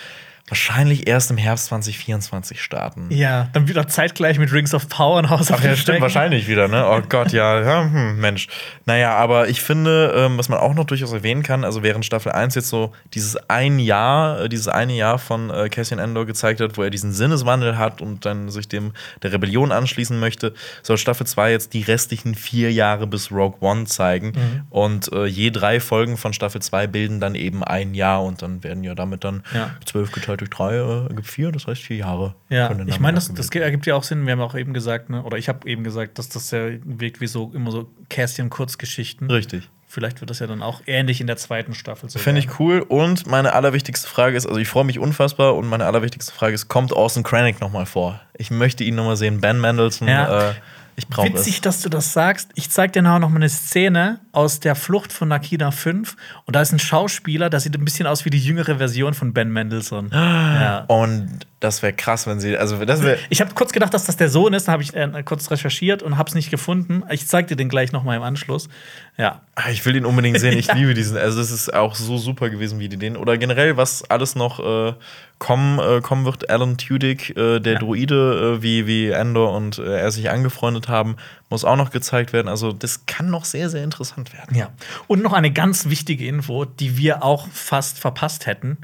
Speaker 2: wahrscheinlich erst im Herbst 2024 starten.
Speaker 1: Ja, dann wieder zeitgleich mit Rings of Power und House of
Speaker 2: Ach ja, stimmt,
Speaker 1: Dragon.
Speaker 2: wahrscheinlich wieder, ne? Oh Gott, ja, ja hm, Mensch. Naja, aber ich finde, ähm, was man auch noch durchaus erwähnen kann, also während Staffel 1 jetzt so dieses ein Jahr, äh, dieses eine Jahr von äh, Cassian Endor gezeigt hat, wo er diesen Sinneswandel hat und dann sich dem der Rebellion anschließen möchte, soll Staffel 2 jetzt die restlichen vier Jahre bis Rogue One zeigen.
Speaker 1: Mhm.
Speaker 2: Und äh, je drei Folgen von Staffel 2 bilden dann eben ein Jahr und dann werden ja damit dann
Speaker 1: Ja.
Speaker 2: zwölf geteilt durch drei äh, ergibt vier, das heißt vier Jahre.
Speaker 1: Ja, ich meine, das, das ergibt ja auch Sinn. Wir haben auch eben gesagt, ne, oder ich habe eben gesagt, dass das ja wirkt wie so immer so Kästchen-Kurzgeschichten.
Speaker 2: Richtig.
Speaker 1: Vielleicht wird das ja dann auch ähnlich in der zweiten Staffel so.
Speaker 2: Finde ich cool. Und meine allerwichtigste Frage ist, also ich freue mich unfassbar und meine allerwichtigste Frage ist, kommt Orson Krennic noch mal vor? Ich möchte ihn noch mal sehen. Ben Mendelssohn,
Speaker 1: Ja.
Speaker 2: äh, ich brauche
Speaker 1: Witzig,
Speaker 2: es.
Speaker 1: dass du das sagst. Ich zeig dir nachher noch mal eine Szene aus der Flucht von Nakina 5. Und da ist ein Schauspieler, der sieht ein bisschen aus wie die jüngere Version von Ben Mendelssohn. Ja.
Speaker 2: Und das wäre krass, wenn sie, also das wäre
Speaker 1: Ich habe kurz gedacht, dass das der Sohn ist. Dann habe ich äh, kurz recherchiert und habe es nicht gefunden. Ich zeig dir den gleich noch mal im Anschluss. Ja.
Speaker 2: Ah, Ich will ihn unbedingt sehen. Ich
Speaker 1: Ja.
Speaker 2: liebe diesen. Also, das ist auch so super gewesen, wie die den. Oder generell, was alles noch äh, kommen, äh, kommen wird. Alan Tudyk, äh, der
Speaker 1: Ja.
Speaker 2: Druide, äh, wie, wie Endor und äh, er sich angefreundet haben, muss auch noch gezeigt werden. Also, das kann noch sehr, sehr interessant werden.
Speaker 1: Ja. Und noch eine ganz wichtige Info, die wir auch fast verpasst hätten.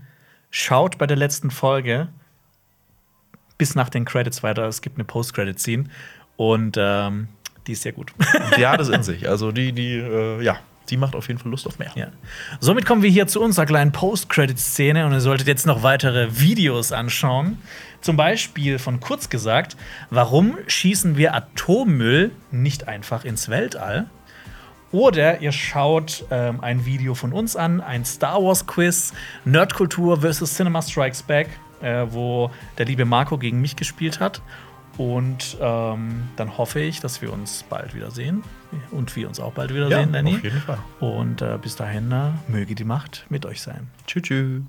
Speaker 1: Schaut bei der letzten Folge bis nach den Credits weiter. Es gibt eine Post-Credit-Scene. Und ähm, die ist sehr gut.
Speaker 2: Die hat es in sich. Also, die, die, äh, ja, die macht auf jeden Fall Lust auf mehr.
Speaker 1: ja. Somit kommen wir hier zu unserer kleinen Post-Credit-Szene. Und ihr solltet jetzt noch weitere Videos anschauen. Zum Beispiel von kurz gesagt, warum schießen wir Atommüll nicht einfach ins Weltall? Oder ihr schaut ähm, ein Video von uns an, ein Star Wars Quiz, Nerdkultur versus Cinema Strikes Back, äh, wo der liebe Marco gegen mich gespielt hat. Und ähm, dann hoffe ich, dass wir uns bald wiedersehen. Und wir uns auch bald wiedersehen, Danny.
Speaker 2: auf jeden Fall.
Speaker 1: Und äh, bis dahin äh, möge die Macht mit euch sein.
Speaker 2: Tschüss. tschüss.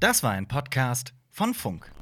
Speaker 3: Das war ein Podcast von Funk.